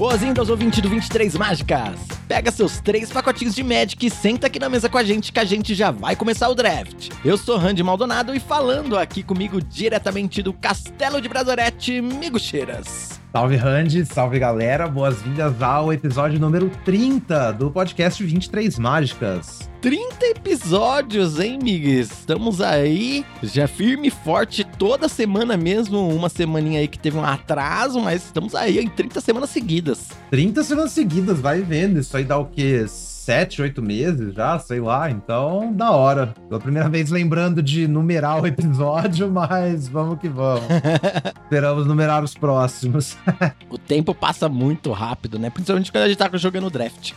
Boas-vindas, ouvinte do 23 Mágicas! Pega seus três pacotinhos de Magic e senta aqui na mesa com a gente que a gente já vai começar o draft. Eu sou Randy Maldonado e falando aqui comigo diretamente do Castelo de Brazorete, Migucheiras. Salve Randy, salve galera, boas-vindas ao episódio número 30 do podcast 23 Mágicas. 30 episódios, hein, Migues? Estamos aí, já firme e forte, toda semana mesmo, uma semaninha aí que teve um atraso, mas estamos aí em 30 semanas seguidas. 30 semanas seguidas, vai vendo, isso aí dá o quê? Sete, oito meses já, sei lá. Então, da hora. Pela primeira vez lembrando de numerar o episódio, mas vamos que vamos. Esperamos numerar os próximos. o tempo passa muito rápido, né? Principalmente quando a gente tá jogando draft.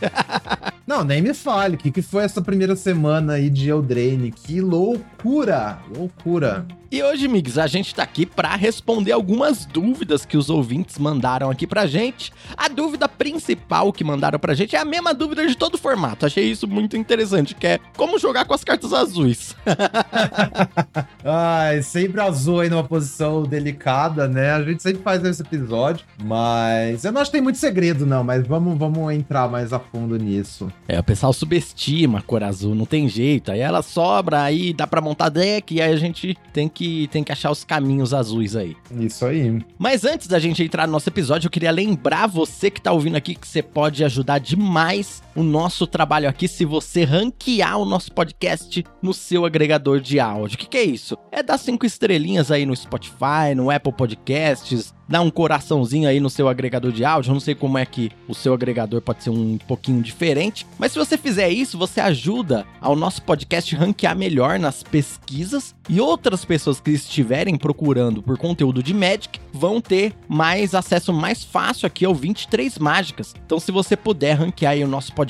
Não, nem me fale. O que, que foi essa primeira semana aí de Eldraine? Que loucura! Loucura. E hoje, Migs, a gente tá aqui para responder algumas dúvidas que os ouvintes mandaram aqui pra gente. A dúvida principal que mandaram pra gente é a mesma dúvida de todo formato. Achei isso muito interessante, que é como jogar com as cartas azuis. Ai, sempre azul aí numa posição delicada, né? A gente sempre faz esse episódio, mas eu não acho que tem muito segredo, não, mas vamos, vamos entrar mais a fundo nisso. É, o pessoal subestima a cor azul, não tem jeito. Aí ela sobra, aí dá pra montar deck, e aí a gente tem que que tem que achar os caminhos azuis aí. Isso aí. Mas antes da gente entrar no nosso episódio, eu queria lembrar você que tá ouvindo aqui que você pode ajudar demais o nosso trabalho aqui se você ranquear o nosso podcast no seu agregador de áudio. O que, que é isso? É dar cinco estrelinhas aí no Spotify, no Apple Podcasts, dá um coraçãozinho aí no seu agregador de áudio. Eu não sei como é que o seu agregador pode ser um pouquinho diferente, mas se você fizer isso, você ajuda ao nosso podcast ranquear melhor nas pesquisas e outras pessoas que estiverem procurando por conteúdo de Magic vão ter mais acesso mais fácil aqui ao 23 Mágicas. Então, se você puder ranquear aí o nosso podcast,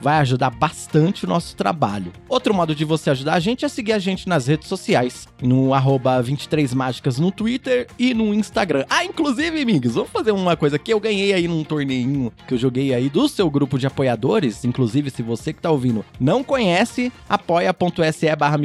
vai ajudar bastante o nosso trabalho. Outro modo de você ajudar a gente é seguir a gente nas redes sociais, no arroba 23 Mágicas no Twitter e no Instagram. Ah, inclusive, amigos, vamos fazer uma coisa que eu ganhei aí num torneinho que eu joguei aí do seu grupo de apoiadores. Inclusive, se você que tá ouvindo não conhece, apoia.se barra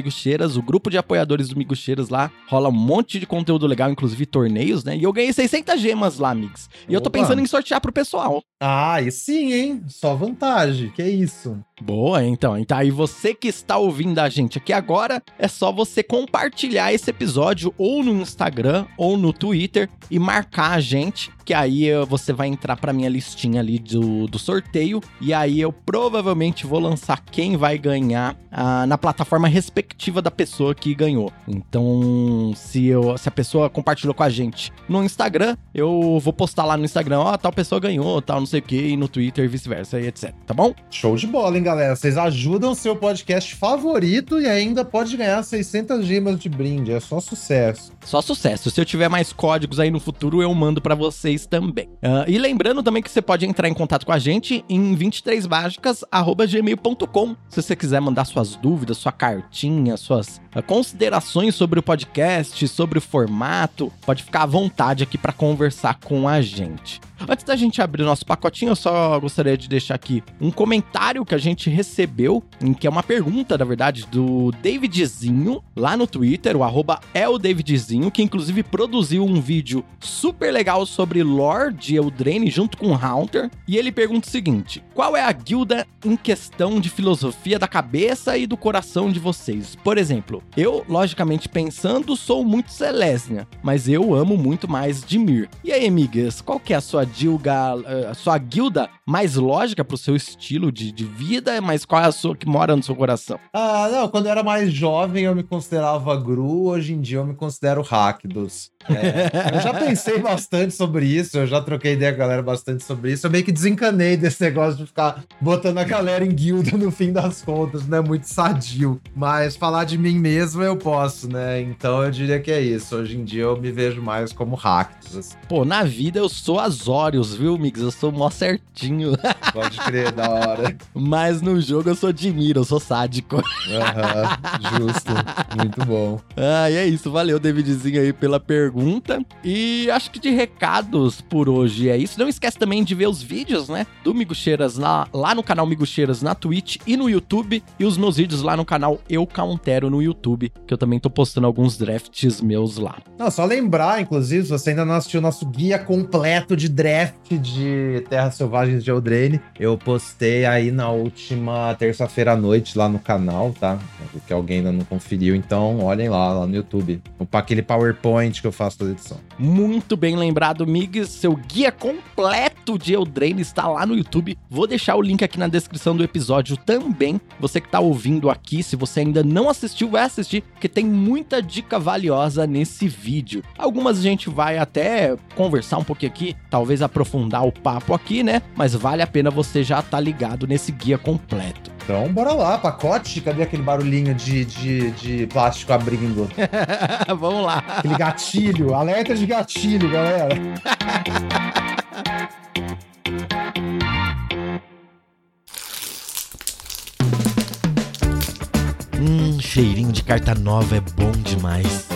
o grupo de apoiadores do Migucheiras lá, rola um monte de conteúdo legal, inclusive torneios, né? E eu ganhei 600 gemas lá, amigos. E Opa. eu tô pensando em sortear pro pessoal. Ah, e sim, hein? Só vantagem, que é isso. Boa, então. Então, aí você que está ouvindo a gente aqui agora, é só você compartilhar esse episódio ou no Instagram ou no Twitter e marcar a gente que aí você vai entrar pra minha listinha ali do, do sorteio, e aí eu provavelmente vou lançar quem vai ganhar ah, na plataforma respectiva da pessoa que ganhou. Então, se, eu, se a pessoa compartilhou com a gente no Instagram, eu vou postar lá no Instagram, ó, oh, tal pessoa ganhou, tal, não sei o que, e no Twitter, vice-versa, e etc, tá bom? Show de bola, hein, galera? Vocês ajudam o seu podcast favorito e ainda pode ganhar 600 gemas de brinde, é só sucesso. Só sucesso. Se eu tiver mais códigos aí no futuro, eu mando para vocês vocês também. Uh, e lembrando também que você pode entrar em contato com a gente em 23mágicas.gmail.com se você quiser mandar suas dúvidas, sua cartinha, suas uh, considerações sobre o podcast, sobre o formato, pode ficar à vontade aqui para conversar com a gente. Antes da gente abrir o nosso pacotinho, eu só gostaria de deixar aqui um comentário que a gente recebeu, que é uma pergunta, na verdade, do Davidzinho, lá no Twitter, o arroba é o Davidzinho, que inclusive produziu um vídeo super legal sobre Lord Eldraine junto com o Haunter. E ele pergunta o seguinte: qual é a guilda em questão de filosofia da cabeça e do coração de vocês? Por exemplo, eu, logicamente pensando, sou muito Celestia, mas eu amo muito mais Dimir. E aí, amigas, qual que é a sua Dilga, eh, a sua guilda mais lógica pro seu estilo de, de vida, mas qual é a sua que mora no seu coração? Ah, não, quando eu era mais jovem eu me considerava Gru, hoje em dia eu me considero Rakdos. É, eu já pensei bastante sobre isso, eu já troquei ideia com a galera bastante sobre isso. Eu meio que desencanei desse negócio de ficar botando a galera em guilda no fim das contas, não é muito sadio. Mas falar de mim mesmo eu posso, né? Então eu diria que é isso. Hoje em dia eu me vejo mais como Rakdos. Assim. Pô, na vida eu sou Azorius, viu, Mix? Eu sou mó certinho. Pode crer, da hora. Mas no jogo eu sou Dimir, eu sou sádico. Aham, justo. Muito bom. Ah, e é isso. Valeu, Davidzinho, aí pela pergunta pergunta. E acho que de recados por hoje é isso. Não esquece também de ver os vídeos, né? Do Migucheiras lá, lá no canal Migucheiras na Twitch e no YouTube. E os meus vídeos lá no canal Eu Countero no YouTube, que eu também tô postando alguns drafts meus lá. Não, só lembrar, inclusive, se você ainda não assistiu o nosso guia completo de draft de Terras Selvagens de Eldraine. Eu postei aí na última terça-feira à noite lá no canal, tá? Que alguém ainda não conferiu, então olhem lá, lá no YouTube. Aquele PowerPoint que eu faço toda edição. Muito bem lembrado, Migs. Seu guia completo de Eldraine está lá no YouTube. Vou deixar o link aqui na descrição do episódio também. Você que está ouvindo aqui, se você ainda não assistiu, vai assistir, porque tem muita dica valiosa nesse vídeo. Algumas a gente vai até conversar um pouquinho aqui, talvez aprofundar o papo aqui, né? Mas vale a pena você já estar tá ligado nesse guia completo. Então, bora lá, pacote. Cadê aquele barulhinho de, de, de plástico abrindo? Vamos lá. Aquele gatilho, alerta de gatilho, galera. hum, cheirinho de carta nova é bom demais.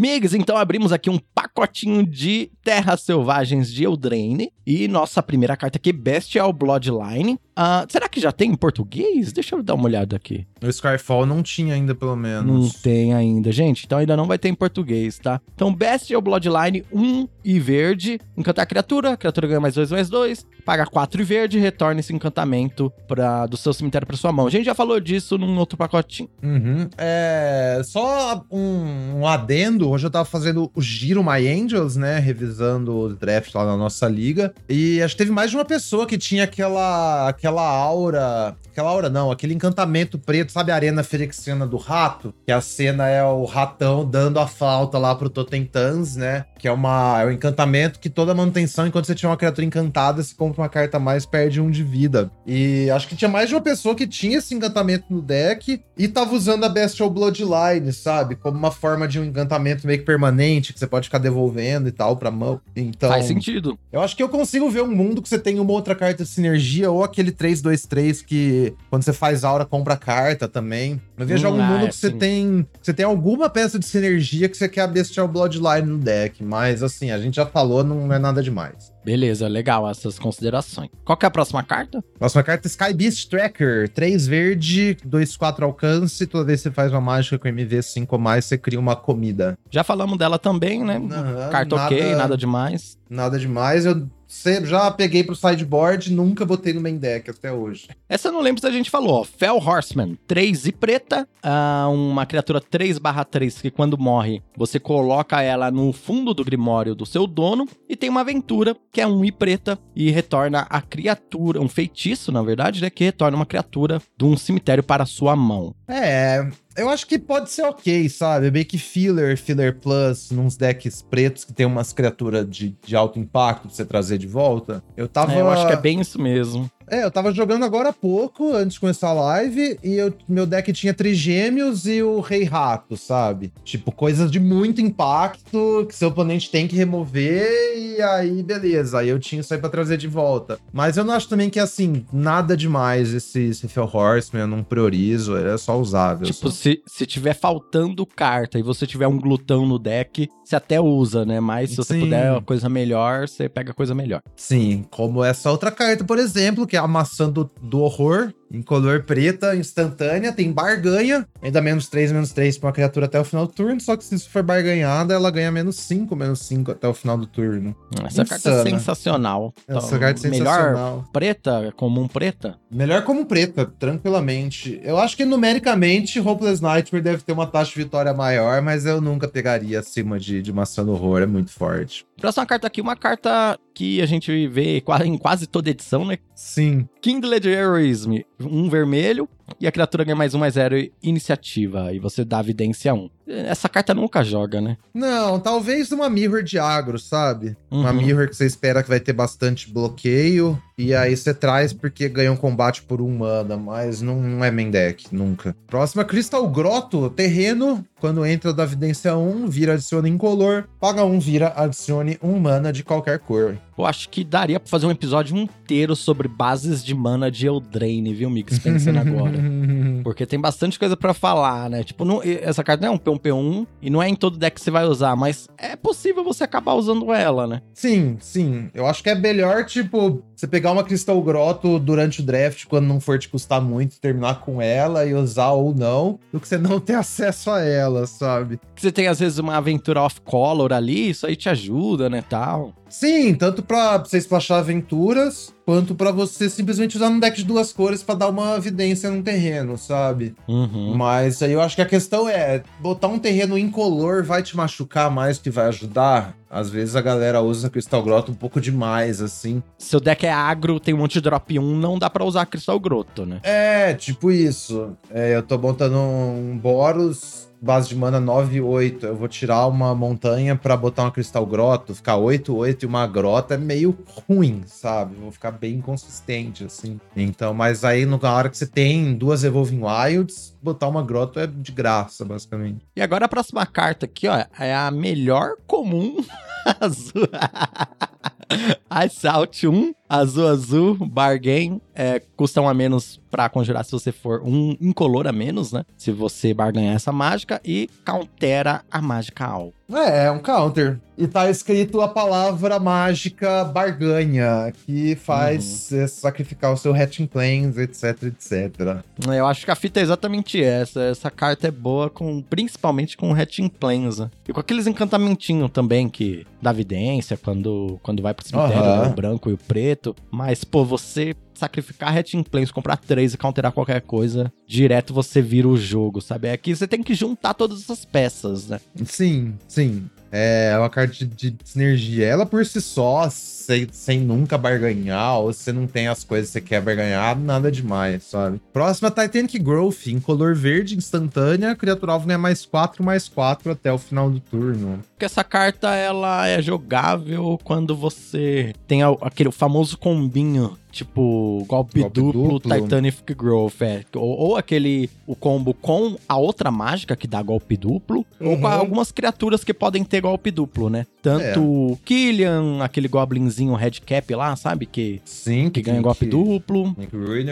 Migs, então abrimos aqui um pacotinho de Terras Selvagens de Eldraine. E nossa primeira carta aqui, Bestial Bloodline. Uh, será que já tem em português? Deixa eu dar uma olhada aqui. O Skyfall não tinha ainda, pelo menos. Não tem ainda, gente. Então ainda não vai ter em português, tá? Então, Bestial Bloodline, 1 um e verde. Encantar a criatura. A criatura ganha mais 2, mais 2. Paga 4 e verde. Retorna esse encantamento pra, do seu cemitério pra sua mão. A gente já falou disso num outro pacotinho. Uhum. É. Só um, um adendo. Hoje eu tava fazendo o Giro My Angels, né? Revisando o draft lá na nossa liga. E acho que teve mais de uma pessoa que tinha aquela, aquela aura. Aquela aura não, aquele encantamento preto, sabe a arena ferexiana do rato? Que a cena é o ratão dando a flauta lá pro Totentans, né? Que é, uma, é um encantamento que toda manutenção, enquanto você tiver uma criatura encantada, se compra uma carta a mais, perde um de vida. E acho que tinha mais de uma pessoa que tinha esse encantamento no deck e tava usando a Bestial Bloodline, sabe? Como uma forma de um encantamento meio que permanente, que você pode ficar devolvendo e tal pra mão. Então. Faz sentido. Eu acho que eu consigo ver um mundo que você tem uma outra carta de sinergia, ou aquele 3-2-3 que quando você faz aura, compra carta também. Eu vejo hum, algum ah, mundo que você tem. Que você tem alguma peça de sinergia que você quer a Bestial Bloodline no deck. Mas assim, a gente já falou, não é nada demais. Beleza, legal essas considerações. Qual que é a próxima carta? Próxima carta Sky Beast Tracker. 3 verde, 2, 4 alcance. Toda vez que você faz uma mágica com MV 5 ou mais, você cria uma comida. Já falamos dela também, né? Uhum, carta nada, ok, nada demais. Nada demais. Eu já peguei pro sideboard, nunca botei no main deck até hoje. Essa eu não lembro se a gente falou, ó. Fel Horseman, 3 e preta, uh, uma criatura 3 3 que quando morre, você coloca ela no fundo do grimório do seu dono, e tem uma aventura, que é 1 e preta, e retorna a criatura, um feitiço, na verdade, né, que retorna uma criatura de um cemitério para sua mão. É, eu acho que pode ser ok, sabe? Meio que filler, filler plus, nos decks pretos que tem umas criaturas de, de alto impacto pra você trazer de volta. Eu tava. É, eu acho que é bem isso mesmo. É, eu tava jogando agora há pouco, antes de começar a live, e eu, meu deck tinha Trigêmeos e o Rei Rato, sabe? Tipo, coisas de muito impacto que seu oponente tem que remover, e aí, beleza. Aí eu tinha isso aí pra trazer de volta. Mas eu não acho também que, assim, nada demais esse Refill Horseman, eu não priorizo, é só usável. Tipo, se, se tiver faltando carta e você tiver um glutão no deck, você até usa, né? Mas se você Sim. puder uma coisa melhor, você pega coisa melhor. Sim, como essa outra carta, por exemplo, que é a maçã do, do horror, em color preta, instantânea, tem barganha, ainda menos 3, menos 3 pra uma criatura até o final do turno, só que se isso for barganhada, ela ganha menos 5, menos 5 até o final do turno. Essa Insana. carta é sensacional. Essa carta é sensacional. Melhor preta, comum preta? Melhor comum preta, tranquilamente. Eu acho que numericamente, Hopeless Nightmare deve ter uma taxa de vitória maior, mas eu nunca pegaria acima de, de maçã do horror, é muito forte. Próxima carta aqui, uma carta que a gente vê em quase toda edição, né? Sim. Kindled Heroism, um vermelho, e a criatura ganha mais um, mais zero iniciativa. E você dá evidência 1. Essa carta nunca joga, né? Não, talvez uma mirror de agro, sabe? Uhum. Uma mirror que você espera que vai ter bastante bloqueio. E aí você traz porque ganha um combate por um mana, mas não, não é main deck, nunca. Próxima, Crystal Grotto, terreno. Quando entra da evidência 1, vira, adiciona incolor. Paga 1, vira, adicione um mana de qualquer cor. Eu acho que daria pra fazer um episódio inteiro sobre bases de mana de Eldraine, viu, Mix? Pensando agora. Porque tem bastante coisa para falar, né? Tipo, não, essa carta não é um P1 P1 e não é em todo deck que você vai usar, mas é possível você acabar usando ela, né? Sim, sim. Eu acho que é melhor, tipo, você pegar uma Crystal Grotto durante o draft, quando não for te custar muito, terminar com ela e usar ou não, do que você não ter acesso a ela, sabe? Você tem, às vezes, uma aventura off-color ali, isso aí te ajuda, né, tal. Sim, tanto pra você splashar aventuras, quanto para você simplesmente usar um deck de duas cores para dar uma evidência num terreno, sabe? Uhum. Mas aí eu acho que a questão é, botar um terreno incolor vai te machucar mais que vai ajudar? Às vezes a galera usa Crystal Grotto um pouco demais, assim. Seu deck é agro, tem um monte de drop 1, não dá para usar Crystal Grotto, né? É, tipo isso. É, eu tô botando um Boros base de mana 9 e 8. Eu vou tirar uma montanha para botar uma Cristal Grotto, ficar 8, 8 e uma grota é meio ruim, sabe? Vou ficar bem inconsistente, assim. Então, mas aí na hora que você tem duas Evolving Wilds, botar uma grota é de graça, basicamente. E agora a próxima carta aqui, ó, é a melhor comum azul. Out 1, azul azul, bargain, é, custa um a menos pra conjurar se você for um incolor a menos, né? Se você barganhar essa mágica e countera a mágica Al. É, é um counter. E tá escrito a palavra mágica barganha, que faz uhum. sacrificar o seu Hatching Plains, etc, etc. Eu acho que a fita é exatamente essa. Essa carta é boa com principalmente com Hatching Plains, né? E com aqueles encantamentinhos também que dá evidência quando, quando vai pro cemitério, uhum. o branco e o preto. Mas, pô, você sacrificar Hatching Plains, comprar três e counterar qualquer coisa, direto você vira o jogo, sabe? É que você tem que juntar todas essas peças, né? Sim, sim. É uma carta de, de sinergia. Ela por si só, sem, sem nunca barganhar, ou você não tem as coisas que você quer barganhar, nada demais, sabe? Próxima, Titanic Growth, em color verde, instantânea, criatura alvo ganha mais 4, mais 4 até o final do turno. Porque essa carta, ela é jogável quando você tem aquele famoso combinho Tipo, golpe, golpe duplo, duplo, Titanic Growth, é. Ou, ou, aquele, o combo com a outra mágica que dá golpe duplo, uhum. ou com uhum. algumas criaturas que podem ter golpe duplo, né? Tanto é. Killian, aquele goblinzinho red cap lá, sabe? Que, Sim, que, ganha golpe duplo.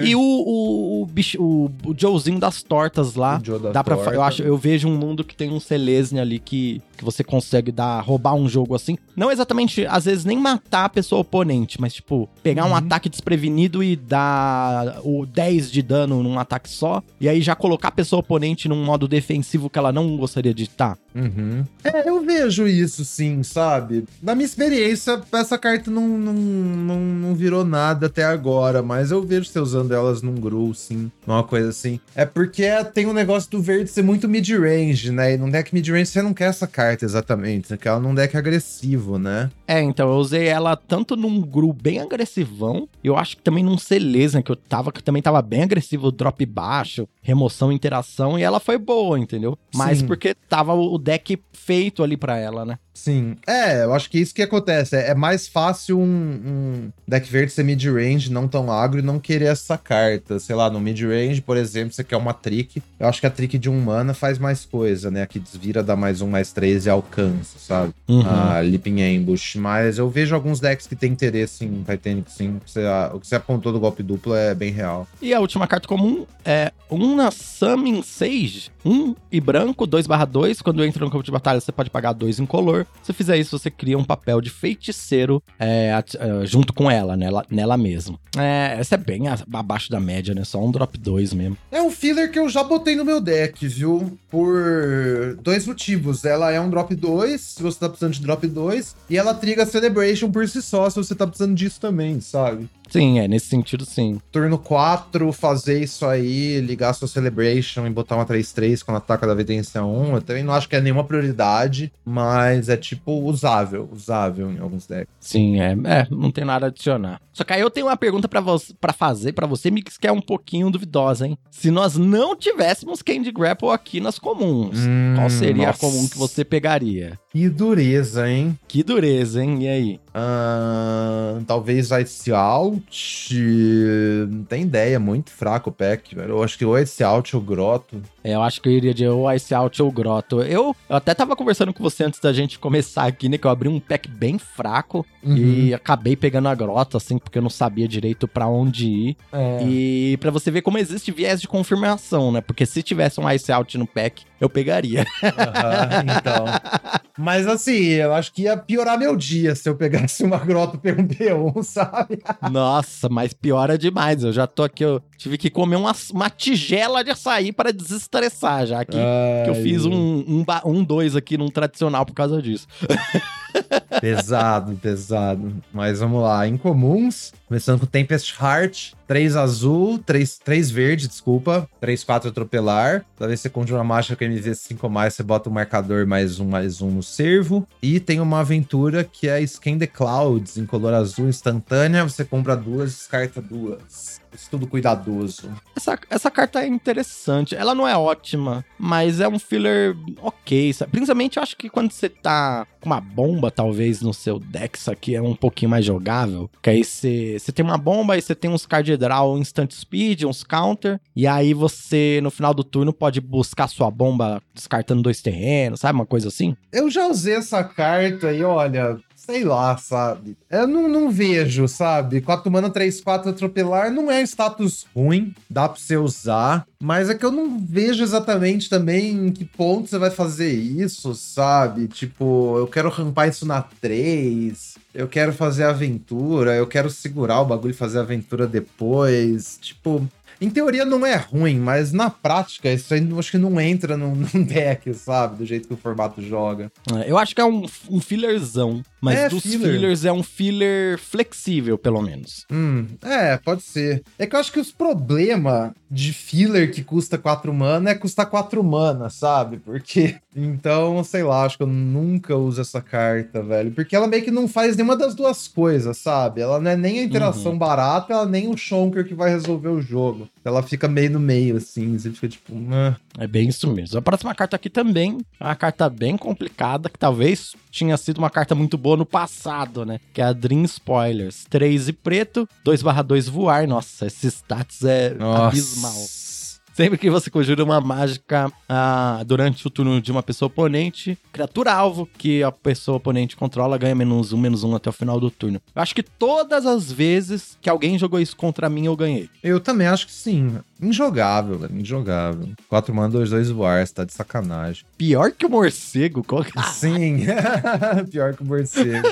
E o, o, o, bicho, o, o Joezinho das tortas lá. dá pra, torta. eu, acho, eu vejo um mundo que tem um Selesnya ali que, que você consegue dar, roubar um jogo assim. Não exatamente, às vezes, nem matar a pessoa oponente, mas, tipo, pegar uhum. um ataque desprevenido e dar o 10 de dano num ataque só. E aí já colocar a pessoa oponente num modo defensivo que ela não gostaria de estar. Uhum. É, eu vejo isso sim, sabe? Na minha experiência, essa carta não, não, não, não virou nada até agora, mas eu vejo você usando elas num grow, sim. Uma coisa assim. É porque tem um negócio do verde ser muito mid-range, né? E num deck mid-range você não quer essa carta exatamente, você quer ela num deck agressivo, né? É, então eu usei ela tanto num grow bem agressivão, eu acho que também num Celeza, que eu tava, que também tava bem agressivo, drop baixo, remoção, interação, e ela foi boa, entendeu? Mas sim. porque tava o deck feito ali para ela, né? Sim. É, eu acho que isso que acontece. É, é mais fácil um, um, deck verde ser mid-range, não tão agro, e não querer essa carta. Sei lá, no mid-range, por exemplo, você quer uma trick. Eu acho que a trick de um mana faz mais coisa, né? Aqui desvira, dá mais um, mais três e alcança, sabe? Uhum. A Leaping Ambush. Mas eu vejo alguns decks que tem interesse em Titanic, sim. Você, o que você apontou do golpe duplo é bem real. E a última carta comum é uma Summon Sage, um e branco, 2/2. Quando entra no campo de batalha, você pode pagar dois em color. Se fizer isso, você cria um papel de feiticeiro é, é, junto com ela, nela, nela mesmo. É, essa é bem abaixo da média, né? Só um drop 2 mesmo. É um filler que eu já botei no meu deck, viu? Por dois motivos. Ela é um drop 2, se você tá precisando de drop 2, e ela triga Celebration por si só, se você tá precisando disso também, sabe? Sim, é, nesse sentido, sim. Turno 4, fazer isso aí, ligar sua Celebration e botar uma 3-3 quando ataca da evidência 1. Eu também não acho que é nenhuma prioridade, mas é tipo usável, usável em alguns decks. Sim, é, é não tem nada a adicionar. Só que aí eu tenho uma pergunta para você, para fazer para você, Mix, que é um pouquinho duvidosa, hein? Se nós não tivéssemos Candy Grapple aqui nas comuns, hum, qual seria nossa. a comum que você pegaria? Que dureza, hein? Que dureza, hein? E aí? Uh, talvez Ice Out. Não tem ideia, muito fraco o pack, velho. Eu acho que o Ice Out ou Grotto. É, eu acho que eu iria de ou Ice Out ou Grotto. Eu, eu, até tava conversando com você antes da gente começar aqui, né? Que eu abri um pack bem fraco uhum. e acabei pegando a Grotto, assim, porque eu não sabia direito para onde ir. É. E para você ver como existe viés de confirmação, né? Porque se tivesse um Ice Out no pack eu pegaria. Uhum, então. Mas assim, eu acho que ia piorar meu dia se eu pegasse uma grota P1, sabe? Nossa, mas piora demais. Eu já tô aqui, eu tive que comer uma, uma tigela de açaí para desestressar, já que, que eu fiz um, um, um dois aqui num tradicional por causa disso. pesado, pesado. Mas vamos lá. Incomuns. Começando com Tempest Heart. 3 azul, 3, 3 verde, desculpa. 3, 4 atropelar. Toda vez que você conjura uma mágica com MV 5 ou mais, você bota um marcador mais um, mais um no servo. E tem uma aventura que é Scan the Clouds, em color azul instantânea. Você compra duas, descarta duas. Estudo cuidadoso. Essa, essa carta é interessante. Ela não é ótima, mas é um filler ok. Sabe? Principalmente eu acho que quando você tá com uma bomba, talvez, no seu deck, isso aqui é um pouquinho mais jogável. Que aí você, você tem uma bomba e você tem uns card draw instant speed, uns counter. E aí você, no final do turno, pode buscar sua bomba descartando dois terrenos, sabe? Uma coisa assim. Eu já usei essa carta e olha, sei lá, sabe? Eu não, não vejo, sabe? 4 mana, 3, 4 atropelar não é status ruim, dá pra você usar. Mas é que eu não vejo exatamente também em que ponto você vai fazer isso, sabe? Tipo, eu quero rampar isso na 3, eu quero fazer aventura, eu quero segurar o bagulho e fazer aventura depois. Tipo, em teoria não é ruim, mas na prática isso aí acho que não entra num, num deck, sabe? Do jeito que o formato joga. É, eu acho que é um, um fillerzão. Mas é, dos filler. fillers é um filler flexível, pelo menos. Hum, é, pode ser. É que eu acho que os problemas de filler que custa 4 mana é custar 4 mana, sabe? Porque. Então, sei lá, acho que eu nunca uso essa carta, velho. Porque ela meio que não faz nenhuma das duas coisas, sabe? Ela não é nem a interação uhum. barata, ela nem o Shonker que vai resolver o jogo. Ela fica meio no meio, assim. Você fica tipo. Ah. É bem isso mesmo. A próxima carta aqui também é uma carta bem complicada, que talvez tinha sido uma carta muito boa no passado, né? Que é a Dream Spoilers. 3 e preto, 2/2 voar. Nossa, esses stats é Nossa. abismal. Sempre que você conjura uma mágica ah, durante o turno de uma pessoa oponente, criatura alvo que a pessoa oponente controla ganha menos um, menos um até o final do turno. Eu acho que todas as vezes que alguém jogou isso contra mim, eu ganhei. Eu também acho que sim. Injogável, velho. Injogável. 4 mana, 2, 2 voar, você tá de sacanagem. Pior que o morcego? Qual que... Sim, pior que o morcego.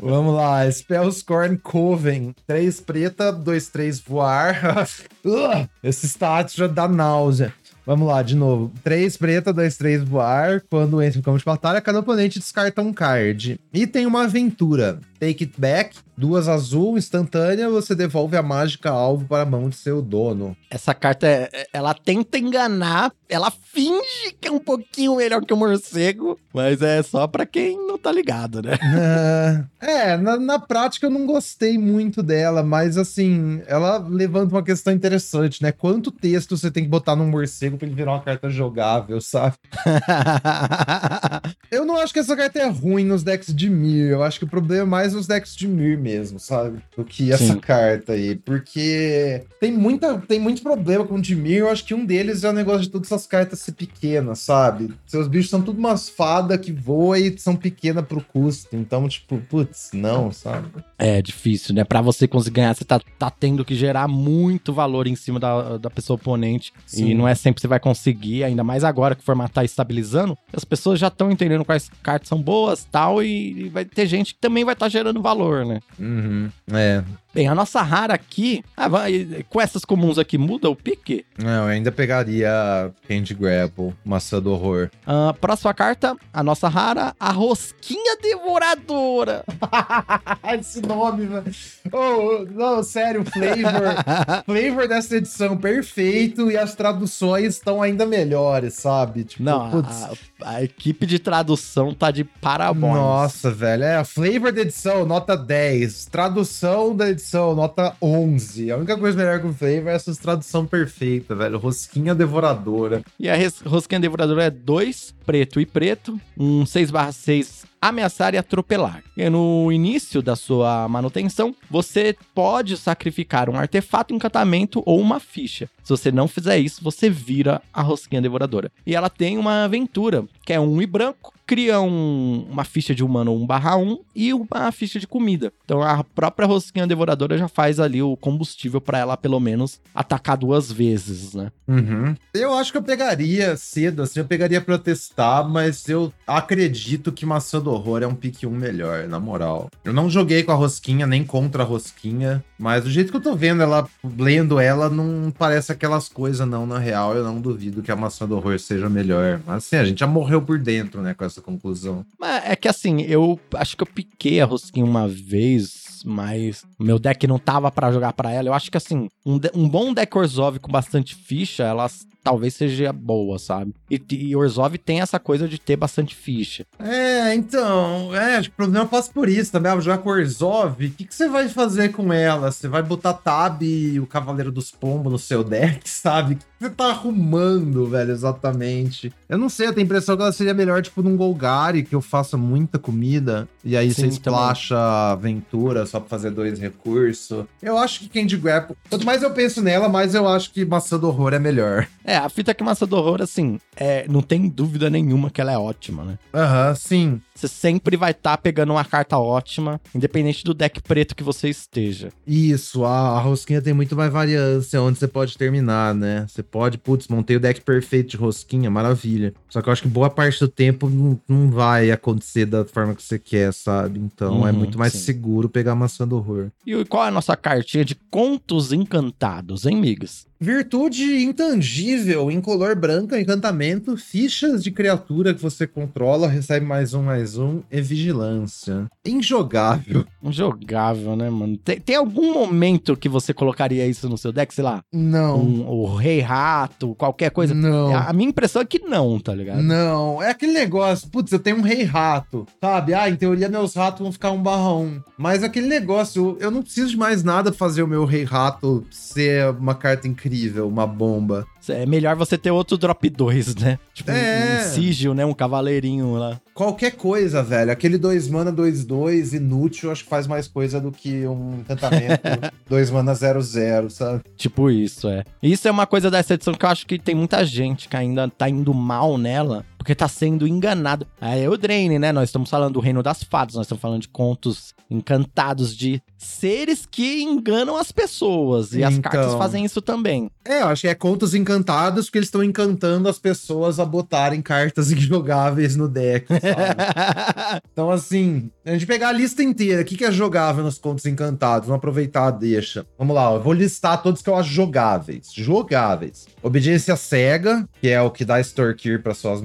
Vamos lá, Spellscorn Coven. 3 preta, 2, 3 voar. Esse status já dá náusea. Vamos lá, de novo. 3 preta, 2, 3 voar. Quando entra em campo de batalha, cada oponente descarta um card. E tem uma aventura. Take It Back, duas azul, instantânea, você devolve a mágica alvo para a mão de seu dono. Essa carta, é, é, ela tenta enganar, ela finge que é um pouquinho melhor que o morcego, mas é só para quem não tá ligado, né? é, na, na prática eu não gostei muito dela, mas assim, ela levanta uma questão interessante, né? Quanto texto você tem que botar num morcego para ele virar uma carta jogável, sabe? eu não acho que essa carta é ruim nos decks de Mir, eu acho que o problema é mais mais os decks de Mir mesmo, sabe? Do que essa Sim. carta aí. Porque tem, muita, tem muito problema com o Dimir. Eu acho que um deles é o negócio de todas essas cartas ser pequenas, sabe? Seus bichos são tudo umas fadas que voam e são pequenas pro custo. Então, tipo, putz, não, sabe? É difícil, né? Pra você conseguir ganhar, você tá, tá tendo que gerar muito valor em cima da, da pessoa oponente. Sim. E não é sempre que você vai conseguir, ainda mais agora que o formato tá estabilizando. As pessoas já estão entendendo quais cartas são boas tal, e, e vai ter gente que também vai estar tá gerando valor, né? Mm-hmm. Uhum. É. Bem, a nossa rara aqui, ah, vai, com essas comuns aqui, muda o pique? Não, eu ainda pegaria Candy Grapple, Maçã do Horror. Uh, próxima carta, a nossa rara, a Rosquinha Devoradora. Esse nome, velho. Oh, não, sério, flavor. flavor dessa edição perfeito e as traduções estão ainda melhores, sabe? Tipo, não, a, a, equipe de tradução tá de parabéns. Nossa, velho. É, flavor da edição, nota 10. Tradução da edição nota 11. A única coisa melhor que o Flavor é essa tradução perfeita, velho. Rosquinha Devoradora. E a Rosquinha Devoradora é 2, preto e preto. Um 6/6 ameaçar e atropelar. E no início da sua manutenção, você pode sacrificar um artefato, encantamento ou uma ficha. Se você não fizer isso, você vira a rosquinha devoradora. E ela tem uma aventura, que é um e branco, cria um, uma ficha de humano 1/1 e uma ficha de comida. Então a própria rosquinha devoradora já faz ali o combustível para ela pelo menos atacar duas vezes, né? Uhum. Eu acho que eu pegaria cedo, assim, eu pegaria pra testar, mas eu acredito que Maçã do Horror é um pique 1 melhor, na moral. Eu não joguei com a rosquinha, nem contra a rosquinha, mas do jeito que eu tô vendo ela, lendo ela, não parece aquelas coisas não, na real. Eu não duvido que a Maçã do Horror seja melhor. Mas assim, a gente já morreu por dentro, né, com essa conclusão. Mas é que assim, eu acho que eu piquei a rosquinha uma vez, mas meu deck não tava para jogar para ela. Eu acho que assim, um, um bom deck Orzhov com bastante ficha, elas talvez seja boa, sabe? E, e Orzhov tem essa coisa de ter bastante ficha. É, então, é, acho que o problema passa por isso também. Ah, jogar com Orzhov, o que, que você vai fazer com ela? Você vai botar Tab e o Cavaleiro dos Pombos no seu deck, sabe? O que você tá arrumando, velho, exatamente? Eu não sei, eu tenho a impressão que ela seria melhor, tipo, num Golgari, que eu faça muita comida, e aí Sim, você splasha aventura só pra fazer dois recursos. Eu acho que Candy Grapple, quanto mais eu penso nela, mais eu acho que Maçã do Horror é melhor. É, a fita que Massa do Horror, assim, é, não tem dúvida nenhuma que ela é ótima, né? Aham, sim. Você sempre vai estar tá pegando uma carta ótima, independente do deck preto que você esteja. Isso, a, a rosquinha tem muito mais variância onde você pode terminar, né? Você pode, putz, montei o deck perfeito de rosquinha, maravilha. Só que eu acho que boa parte do tempo não, não vai acontecer da forma que você quer, sabe? Então é Uhum, muito mais sim. seguro pegar a maçã do horror. E qual é a nossa cartinha de contos encantados, hein, migas? Virtude intangível, incolor branca, encantamento, fichas de criatura que você controla, recebe mais um, mais um, e vigilância. Injogável. Injogável, né, mano? Tem, tem algum momento que você colocaria isso no seu deck, sei lá? Não. Um, o Rei Rato, qualquer coisa? Não. A minha impressão é que não, tá ligado? Não, é aquele negócio, putz, eu tenho um rei rato, sabe? Ah, em teoria meus ratos vão ficar um barra um. Mas aquele negócio, eu não preciso de mais nada pra fazer o meu rei rato ser uma carta incrível, uma bomba. É melhor você ter outro drop 2, né? Tipo, um- É. um sigil, né? Um cavaleirinho lá. Qualquer coisa, velho. Aquele 2 mana 2-2 inútil, acho que faz mais coisa do que um encantamento 2 mana 0-0, sabe? Tipo isso, é. Isso é uma coisa dessa edição que eu acho que tem muita gente que ainda tá indo mal nela, porque tá sendo enganado. É o Drain, né? Nós estamos falando do Reino das Fadas, nós estamos falando de contos encantados de seres que enganam as pessoas. E as Então. cartas fazem isso também. É, eu acho que é contos encantados, porque eles estão encantando as pessoas a botarem cartas injogáveis no deck, sabe? Então, assim, a gente pegar a lista inteira, o que, que é jogável nos contos encantados? Vamos aproveitar, deixa. Vamos lá, eu vou listar todos que eu acho jogáveis. Jogáveis. Obediência cega, que é o que dá extorquir para suas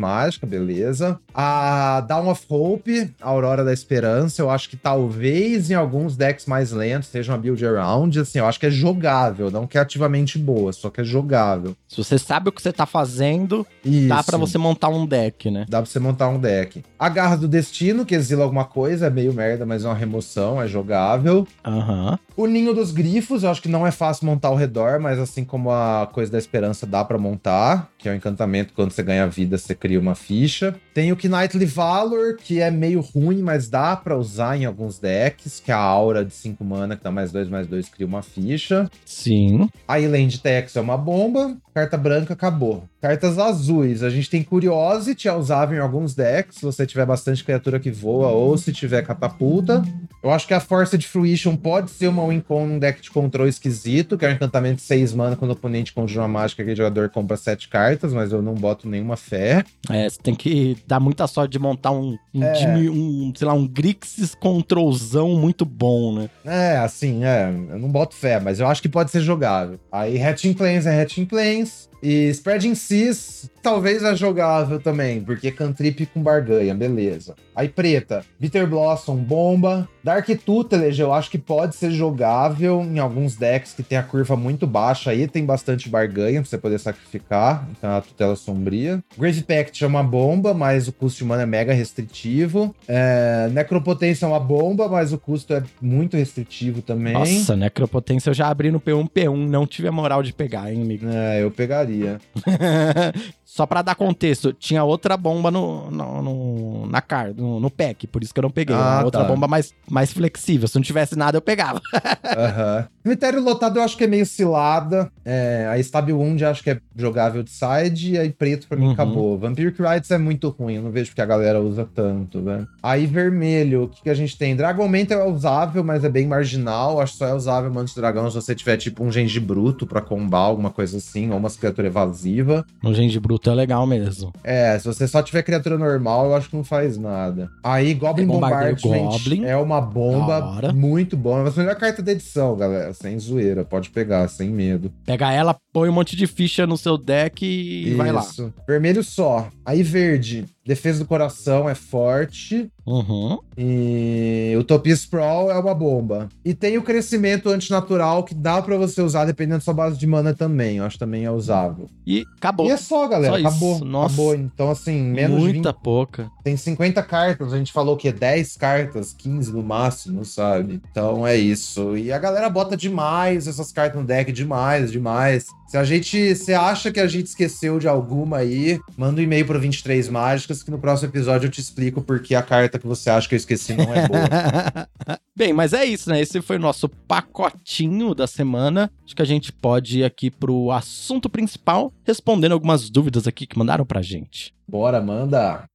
beleza. A Down of Hope, Aurora da Esperança, eu acho que talvez em alguns decks mais lentos seja uma build around, assim, eu acho que é jogável, não que é ativamente boa, só que é jogável. Se você sabe o que você tá fazendo, dá Isso. pra você montar um deck, né? Dá pra você montar um deck. A Garra do Destino, que exila alguma coisa, é meio merda, mas é uma remoção, é jogável. Aham. O Ninho dos Grifos, eu acho que não é fácil montar ao redor, mas assim como a Coisa da Esperança dá pra montar, que é um encantamento, quando você ganha vida, você cria uma ficha. Tem o Knightly Valor, que é meio ruim, mas dá pra usar em alguns decks, que é a Aura de 5 mana, que dá mais 2, mais 2, cria uma ficha. Sim. A Island Tex é uma bomba. Carta branca acabou. Cartas azuis. A gente tem Curiosity, é usável em alguns decks. Se você tiver bastante criatura que voa ou se tiver catapulta. Eu acho que a Força de Fruition pode ser uma win con num deck de controle esquisito, que é um encantamento de 6 mana quando o oponente conjura uma mágica aquele jogador compra 7 cartas, mas eu não boto nenhuma fé. É, você tem que dar muita sorte de montar um, um, É. time- um, sei lá, um Grixis Controlzão muito bom, né? É, assim, é, eu não boto fé, mas eu acho que pode ser jogável. Aí Hatching Plains é Hatching Plains. E Spreading Seas talvez é jogável também, porque cantrip com barganha, beleza. Aí preta, Bitter Blossom, bomba. Dark Tutelage eu acho que pode ser jogável em alguns decks que tem a curva muito baixa aí, tem bastante barganha pra você poder sacrificar, então é a tutela sombria. Grave Pact é uma bomba, mas o custo de mana é mega restritivo. É, Necropotência é uma bomba, mas o custo é muito restritivo também. Nossa, Necropotência eu já abri no P1, P1, não tive a moral de pegar, hein, amigo? É, eu pegaria. Usaria. Só pra dar contexto, tinha outra bomba no, no, no na car, no, no, pack, por isso que eu não peguei. Ah, outra tá. bomba mais, mais flexível. Se não tivesse nada, eu pegava. Uhum. Cemitério lotado eu acho que é meio cilada. É, a Stab Wound eu acho que é jogável de side. E aí preto pra mim uhum. acabou. Vampiric Rights é muito ruim. Eu não vejo porque a galera usa tanto, né? Aí vermelho, o que, que a gente tem? Dragon Mantle é usável, mas é bem marginal. Acho que só é usável Manto Dragão se você tiver tipo um gengi bruto pra combar, alguma coisa assim. Ou uma criatura evasiva. Um gengi bruto é legal mesmo. É, se você só tiver criatura normal, eu acho que não faz nada. Aí Goblin Bombardment Goblin. é uma bomba muito bom. É a melhor carta da edição, galera sem zoeira, pode pegar, sem medo. Pega ela, põe um monte de ficha no seu deck e Isso. vai lá. Vermelho só. Aí verde, defesa do coração é forte. Uhum. E Utopia Sprawl é uma bomba. E tem o crescimento antinatural que dá para você usar dependendo da sua base de mana também. Eu acho que também é usável. E acabou. E é só, galera. Só acabou. Nossa. Acabou. Então, assim, menos Muita 20... pouca. Tem 50 cartas. A gente falou que é 10 cartas, 15 no máximo, sabe? Então é isso. E a galera bota demais essas cartas no deck. Demais, demais. Se a gente. Você acha que a gente esqueceu de alguma aí, manda um e-mail pro 23 Mágicas que no próximo episódio eu te explico porque a carta que você acha que eu esqueci não é boa. Bem, mas é isso, né? Esse foi o nosso pacotinho da semana. Acho que a gente pode ir aqui pro assunto principal, respondendo algumas dúvidas aqui que mandaram pra gente. Bora, manda!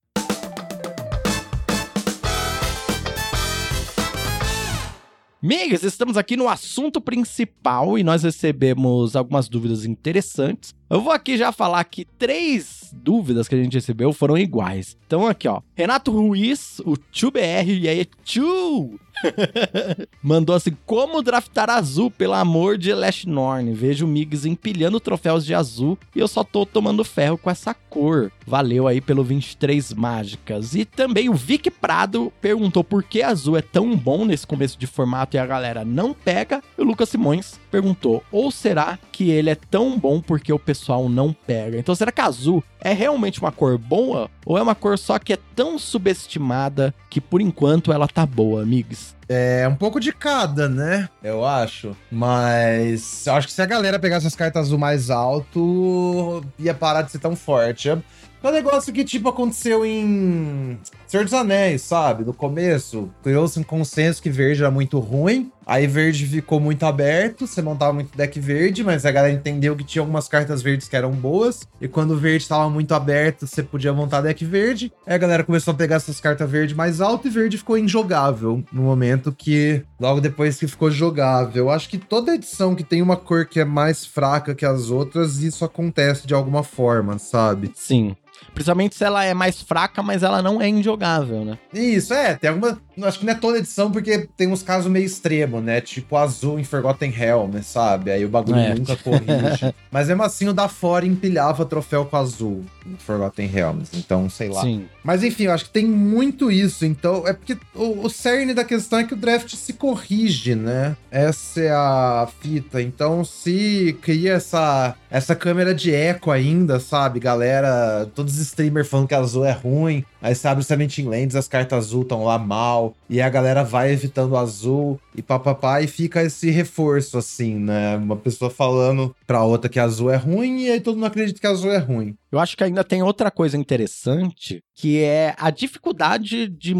Migas, estamos aqui no assunto principal e nós recebemos algumas dúvidas interessantes. Eu vou aqui já falar que três dúvidas que a gente recebeu foram iguais. Então aqui, ó. Renato Ruiz, o 2BR, e aí, tchu! Mandou assim: Como draftar azul, pelo amor de Norn? Vejo o Migs empilhando troféus de azul e eu só tô tomando ferro com essa cor. Valeu aí pelo 23 mágicas. E também o Vic Prado perguntou por que azul é tão bom nesse começo de formato e a galera não pega. E o Lucas Simões perguntou: Ou será que ele é tão bom porque o pessoal não pega? Então será que azul é realmente uma cor boa? Ou é uma cor só que é tão subestimada que por enquanto ela tá boa, amigos? É um pouco de cada, né? Eu acho. Mas eu acho que se a galera pegasse as cartas azul mais alto, ia parar de ser tão forte. É um negócio que, tipo, aconteceu em Senhor dos Anéis, sabe? No começo, criou-se um consenso que verde era muito ruim. Aí verde ficou muito aberto, você montava muito deck verde, mas a galera entendeu que tinha algumas cartas verdes que eram boas. E quando o verde estava muito aberto, você podia montar deck verde. Aí a galera começou a pegar essas cartas verde mais alto e verde ficou injogável no momento que, logo depois que ficou jogável. Eu acho que toda edição que tem uma cor que é mais fraca que as outras, isso acontece de alguma forma, sabe? Sim. Principalmente se ela é mais fraca, mas ela não é injogável, né? Isso, é. Tem alguma. Acho que não é toda edição, porque tem uns casos meio extremos, né? Tipo azul em Forgotten Realm, né? sabe? Aí o bagulho é. nunca corrige. mas mesmo assim, o da fora empilhava troféu com azul em Forgotten Realms. Então, sei lá. Sim. Mas enfim, eu acho que tem muito isso. Então, é porque o, o cerne da questão é que o draft se corrige, né? Essa é a fita. Então, se cria essa, essa câmera de eco ainda, sabe? Galera, todos os streamers falando que azul é ruim. Aí você abre o Seventeen Lands, as cartas azul estão lá mal. E a galera vai evitando azul e papapá. E fica esse reforço, assim, né? Uma pessoa falando pra outra que azul é ruim. E aí todo mundo acredita que azul é ruim. Eu acho que ainda tem outra coisa interessante, que é a dificuldade de,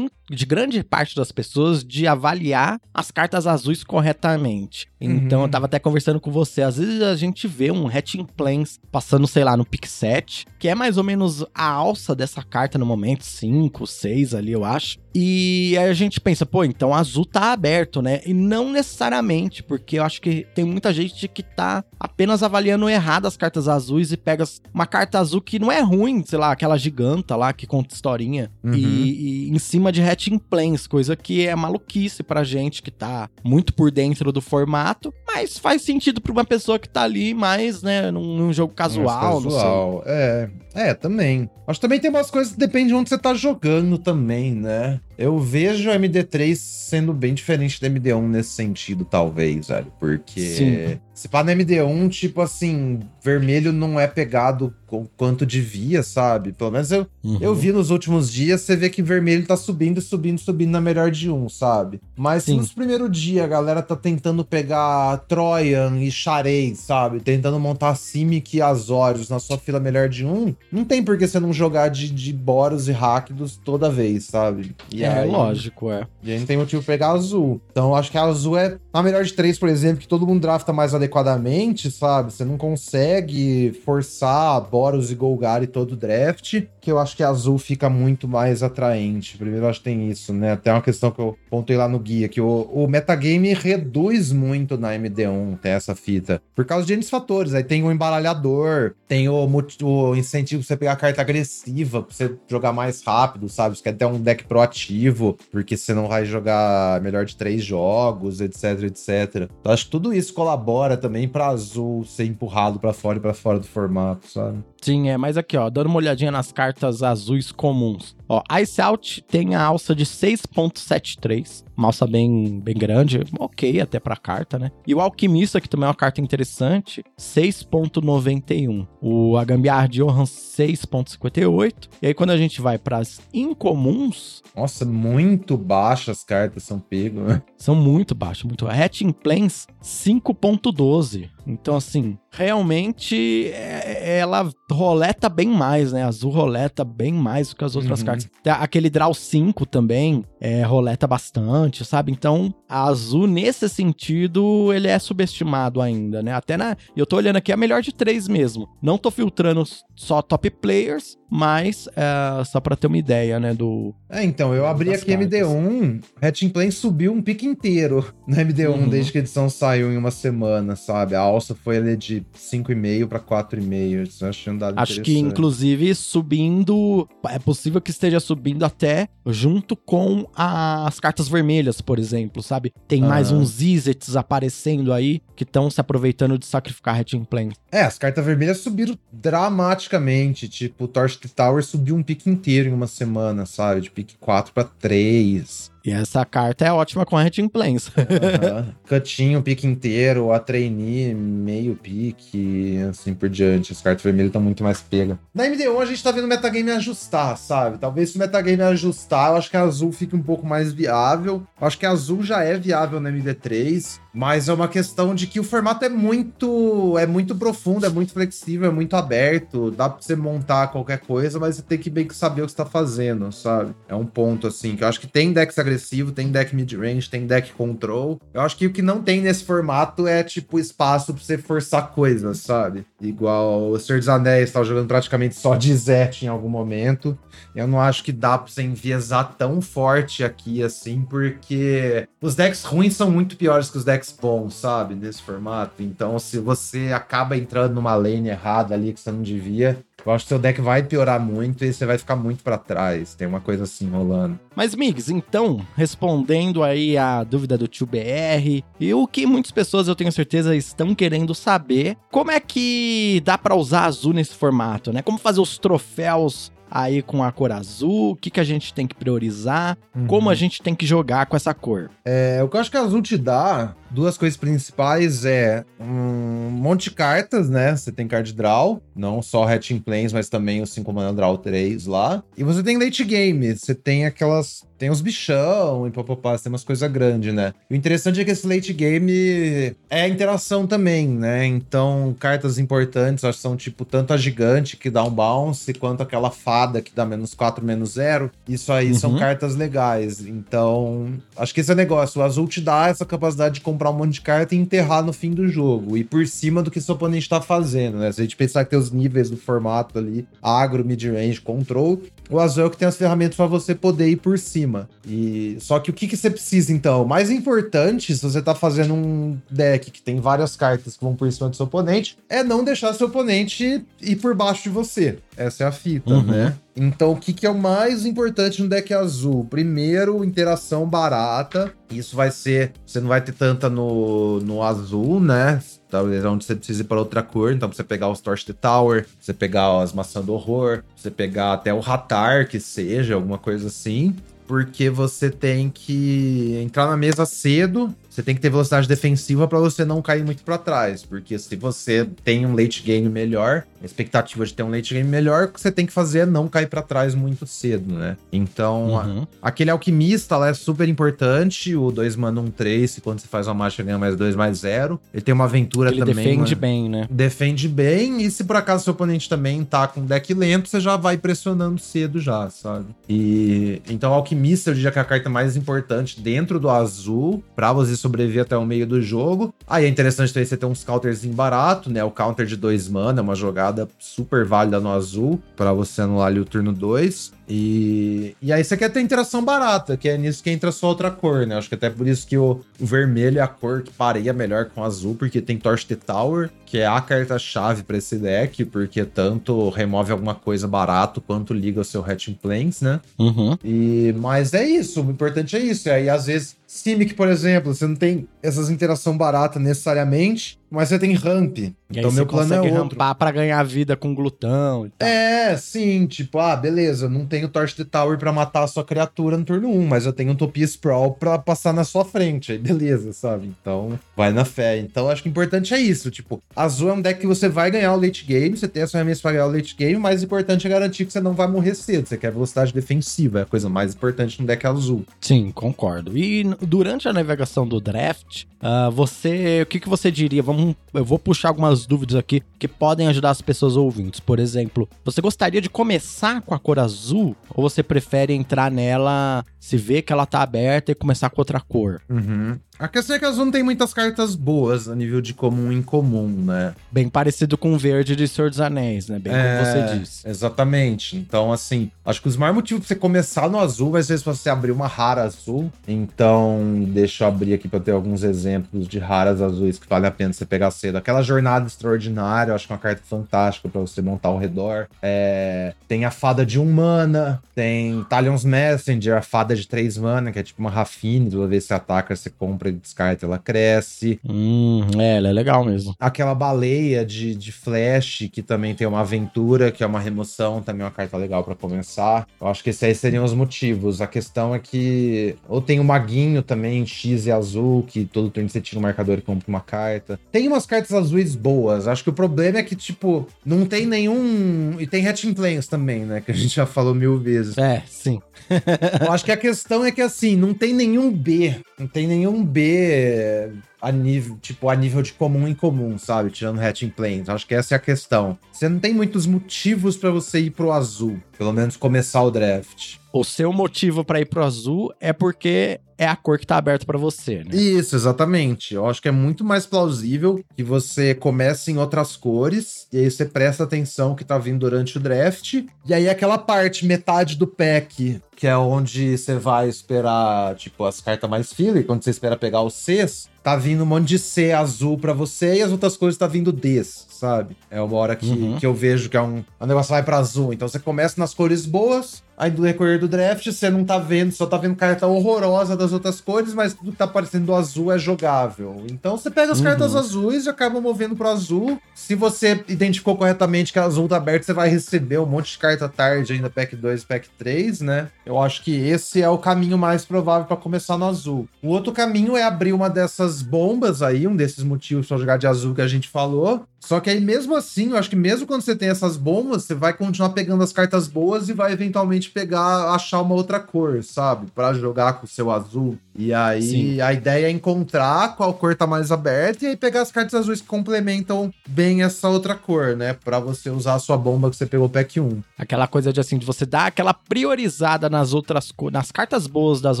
de grande parte das pessoas de avaliar as cartas azuis corretamente. Então, uhum. eu tava até conversando com você, às vezes a gente vê um Hatching Plans passando, sei lá, no pick 7, que é mais ou menos a alça dessa carta no momento, 5, 6 ali, eu acho. E aí a gente pensa, pô, então azul tá aberto, né? E não necessariamente, porque eu acho que tem muita gente que tá apenas avaliando errado as cartas azuis e pega uma carta azul que não é ruim, sei lá, aquela giganta lá que conta historinha, uhum. e, e, em cima de Hatching Plans, coisa que é maluquice pra gente que tá muito por dentro do formato, mas faz sentido pra uma pessoa que tá ali mais, né, num, num jogo casual, mais casual. É, é, também. Acho que também tem umas coisas que depende de onde você tá jogando também, né? Eu vejo a MD3 sendo bem diferente da MD1 nesse sentido, talvez, velho. Porque Sim. Se pá no MD1, tipo assim, vermelho não é pegado com quanto devia, sabe? Pelo menos eu, uhum. eu vi nos últimos dias, você vê que vermelho tá subindo, subindo, subindo na melhor de um, sabe? Mas Sim. nos primeiros dias a galera tá tentando pegar Trojan e Xarei, sabe? Tentando montar Simic e Azorius na sua fila melhor de um, não tem por que você não jogar de, de Boros e Rakdos toda vez, sabe? E é, aí, lógico, é. E aí não tem motivo pra pegar azul. Então eu acho que a azul é a melhor de três, por exemplo, que todo mundo drafta mais adequadamente, sabe? Você não consegue forçar Boros e Golgari todo o draft, que eu acho que azul fica muito mais atraente. Primeiro, acho que tem isso, né? Até uma questão que eu pontei lá no guia, que o, o metagame reduz muito na MD1, tem essa fita, por causa de N fatores. Aí tem o embaralhador, tem o, o incentivo pra você pegar a carta agressiva, pra você jogar mais rápido, sabe? Você quer ter um deck proativo, porque você não vai jogar melhor de três jogos, etc, etc. Então, acho que tudo isso colabora também pra azul ser empurrado para fora e pra fora do formato, sabe? Sim, é, mas aqui, ó, dando uma olhadinha nas cartas azuis comuns. Ó, Ice Out tem a alça de 6.73, uma alça bem, bem grande, ok até pra carta, né? E o Alquimista, que também é uma carta interessante, 6.91. O Agambiar de Johan, 6.58. E aí quando a gente vai pras incomuns... Nossa, muito baixas as cartas são pego, né? São muito baixas, muito. Hatching Plains, 5.12. Então, assim, realmente é, ela roleta bem mais, né? Azul roleta bem mais do que as outras uhum. cartas. Aquele Draw 5 também é, roleta bastante, sabe? Então, a azul, nesse sentido, ele é subestimado ainda, né? Até na. Eu tô olhando aqui a melhor de três mesmo. Não tô filtrando só top players, mas é, só pra ter uma ideia, né? Do. É, então, eu abri aqui cartas. MD1, Hatching Plane subiu um pique inteiro na MD1 uhum. desde que a edição saiu em uma semana, sabe? A alça foi ali de 5,5 para 4,5. Isso eu achei um dado Acho que, inclusive, subindo. É possível que esteja subindo até junto com as cartas vermelhas, por exemplo, sabe? Tem mais uns Izzets aparecendo aí que estão se aproveitando de sacrificar Hatching Plane. É, as cartas vermelhas subiram dramaticamente. Tipo, o Torch Tower subiu um pique inteiro em uma semana, sabe? De pique 4 para 3. E essa carta é ótima com a Plains. uhum. Cutinho, pique inteiro, a trainee, meio pique, assim por diante. As cartas vermelhas estão muito mais pega. Na MD1 a gente tá vendo o metagame ajustar, sabe? Talvez se o metagame ajustar, eu acho que a azul fique um pouco mais viável. Eu acho que a azul já é viável na MD3, mas é uma questão de que o formato é muito é muito profundo, é muito flexível, é muito aberto. Dá pra você montar qualquer coisa, mas você tem que bem que saber o que você tá fazendo, sabe? É um ponto assim que eu acho que tem decks agressivo, tem deck mid-range, tem deck control. Eu acho que o que não tem nesse formato é, tipo, espaço pra você forçar coisas, sabe? Igual o Senhor dos Anéis tava jogando praticamente só de Zet em algum momento. Eu não acho que dá pra você enviesar tão forte aqui, assim, porque os decks ruins são muito piores que os decks bons, sabe? Nesse formato. Então, se você acaba entrando numa lane errada ali que você não devia, eu acho que seu deck vai piorar muito e você vai ficar muito para trás. Tem uma coisa assim rolando. Mas, Migs, então, respondendo aí a dúvida do tio BR, e o que muitas pessoas, eu tenho certeza, estão querendo saber, como é que dá para usar azul nesse formato, né? Como fazer os troféus aí com a cor azul? O que, que a gente tem que priorizar? Uhum. Como a gente tem que jogar com essa cor? É, o que eu acho que a azul te dá, duas coisas principais é um monte de cartas, né? Você tem card draw, não só Hatching Planes, mas também o 5 mana draw 3 lá. E você tem late game, você tem aquelas tem uns bichão e papapá, tem umas coisas grandes, né? O interessante é que esse late game é a interação também, né? Então, cartas importantes, acho que são tipo tanto a gigante que dá um bounce, quanto aquela fada que dá menos 4, menos 0. Isso aí uhum. são cartas legais. Então, acho que esse é o negócio. O azul te dá essa capacidade de comprar um monte de carta e enterrar no fim do jogo. E por cima do que seu oponente tá fazendo, né? Se a gente pensar que tem os níveis do formato ali, agro, mid-range, control, o azul é o que tem as ferramentas para você poder ir por cima. E só que o que, que você precisa então? O mais importante, se você tá fazendo um deck que tem várias cartas que vão por cima do seu oponente, é não deixar seu oponente ir por baixo de você. Essa é a fita, uhum. né? Então, o que, que é o mais importante no deck azul? Primeiro, interação barata. Isso vai ser. Você não vai ter tanta no, no azul, né? Talvez onde você precise para outra cor. Então, você pegar os Torch the Tower, você pegar as maçãs do horror, você pegar até o Ratar, que seja, alguma coisa assim porque você tem que entrar na mesa cedo você tem que ter velocidade defensiva para você não cair muito para trás, porque se você tem um late game melhor, a expectativa de ter um late game melhor, o que você tem que fazer é não cair para trás muito cedo, né? Então, uhum. a, aquele alquimista lá é super importante, o 2 mana 1 um 3, quando você faz uma marcha ganha mais 2 mais 0. Ele tem uma aventura Ele também. defende bem, né? Defende bem, e se por acaso seu oponente também tá com deck lento, você já vai pressionando cedo já, sabe? E então alquimista eu diria que é a carta mais importante dentro do azul para você sobreviver até o meio do jogo. Aí é interessante também você ter uns counters em barato, né? O counter de 2 mana é uma jogada super válida no azul para você anular ali o turno 2. E, e aí você quer ter interação barata, que é nisso que entra só outra cor, né? Acho que até por isso que o, o vermelho é a cor que pareia melhor com o azul, porque tem Torch the Tower, que é a carta-chave para esse deck, porque tanto remove alguma coisa barato quanto liga o seu Hatching Plains, né? Uhum. E, mas é isso, o importante é isso. E aí, às vezes, Simic, por exemplo, você não tem essas interação barata necessariamente, mas você tem ramp. E então meu plano é outro. rampar para ganhar vida com glutão e tal. É, sim, tipo, ah, beleza, não tenho Torch the Tower para matar a sua criatura no turno 1, mas eu tenho Utopia Sprawl para passar na sua frente. Aí beleza, sabe? Então, vai na fé. Então, acho que o importante é isso, tipo, azul é um deck que você vai ganhar o late game, você tem essa remessa para ganhar o late game, mas o importante é garantir que você não vai morrer cedo, você quer velocidade defensiva, é a coisa mais importante no deck azul. Sim, concordo. E durante a navegação do draft, uh, você, o que, que você diria? Vamos, eu vou puxar algumas dúvidas aqui que podem ajudar as pessoas ouvintes. Por exemplo, você gostaria de começar com a cor azul ou você prefere entrar nela, se ver que ela tá aberta e começar com outra cor? Uhum. A questão é que azul não tem muitas cartas boas a nível de comum em comum, né? Bem parecido com o verde de Senhor dos Anéis, né? Bem é, como você disse. Exatamente. Então, assim, acho que os maiores motivos pra você começar no azul vai ser se você abrir uma rara azul. Então, deixa eu abrir aqui pra ter alguns exemplos de raras azuis que vale a pena você pegar cedo. Aquela jornada extraordinária, eu acho que é uma carta fantástica para você montar ao redor. É... Tem a fada de um mana, tem Talion's Messenger, a fada de três mana, que é tipo uma Rafine, toda vez que você ataca, você compra descarta, ela cresce. Hum, é, ela é legal mesmo. Aquela baleia de, de flash, que também tem uma aventura, que é uma remoção, também é uma carta legal para começar. Eu acho que esses aí seriam os motivos. A questão é que. Ou tem o Maguinho também, X e azul, que todo turno você tira um marcador e compra uma carta. Tem umas cartas azuis boas. Acho que o problema é que, tipo, não tem nenhum. E tem Hatching Planes também, né? Que a gente já falou mil vezes. É, sim. Eu acho que a questão é que, assim, não tem nenhum B. Não tem nenhum B a nível, tipo, a nível de comum em comum, sabe? Tirando Hatching Planes. Acho que essa é a questão. Você não tem muitos motivos para você ir pro azul. Pelo menos começar o draft. O seu motivo para ir pro azul é porque é a cor que tá aberta para você, né? Isso, exatamente. Eu acho que é muito mais plausível que você comece em outras cores e aí você presta atenção que tá vindo durante o draft. E aí aquela parte, metade do pack, que é onde você vai esperar, tipo, as cartas mais filler, quando você espera pegar os Cs, tá vindo um monte de C azul para você e as outras cores tá vindo Ds, sabe? É uma hora que, uhum. que eu vejo que é um, o negócio vai para azul. Então você começa nas cores boas, Aí do recorrer do draft, você não tá vendo, só tá vendo carta horrorosa das outras cores, mas tudo que tá aparecendo do azul é jogável. Então você pega as uhum. cartas azuis e acaba movendo pro azul. Se você identificou corretamente que a azul tá aberta, você vai receber um monte de carta tarde ainda, pack 2 pack 3, né? Eu acho que esse é o caminho mais provável para começar no azul. O outro caminho é abrir uma dessas bombas aí, um desses motivos pra jogar de azul que a gente falou. Só que aí mesmo assim, eu acho que mesmo quando você tem essas bombas, você vai continuar pegando as cartas boas e vai eventualmente pegar, achar uma outra cor, sabe? para jogar com o seu azul. E aí Sim. a ideia é encontrar qual cor tá mais aberta e aí pegar as cartas azuis que complementam bem essa outra cor, né? Para você usar a sua bomba que você pegou pack 1. Aquela coisa de assim, de você dar aquela priorizada nas outras cores, nas cartas boas das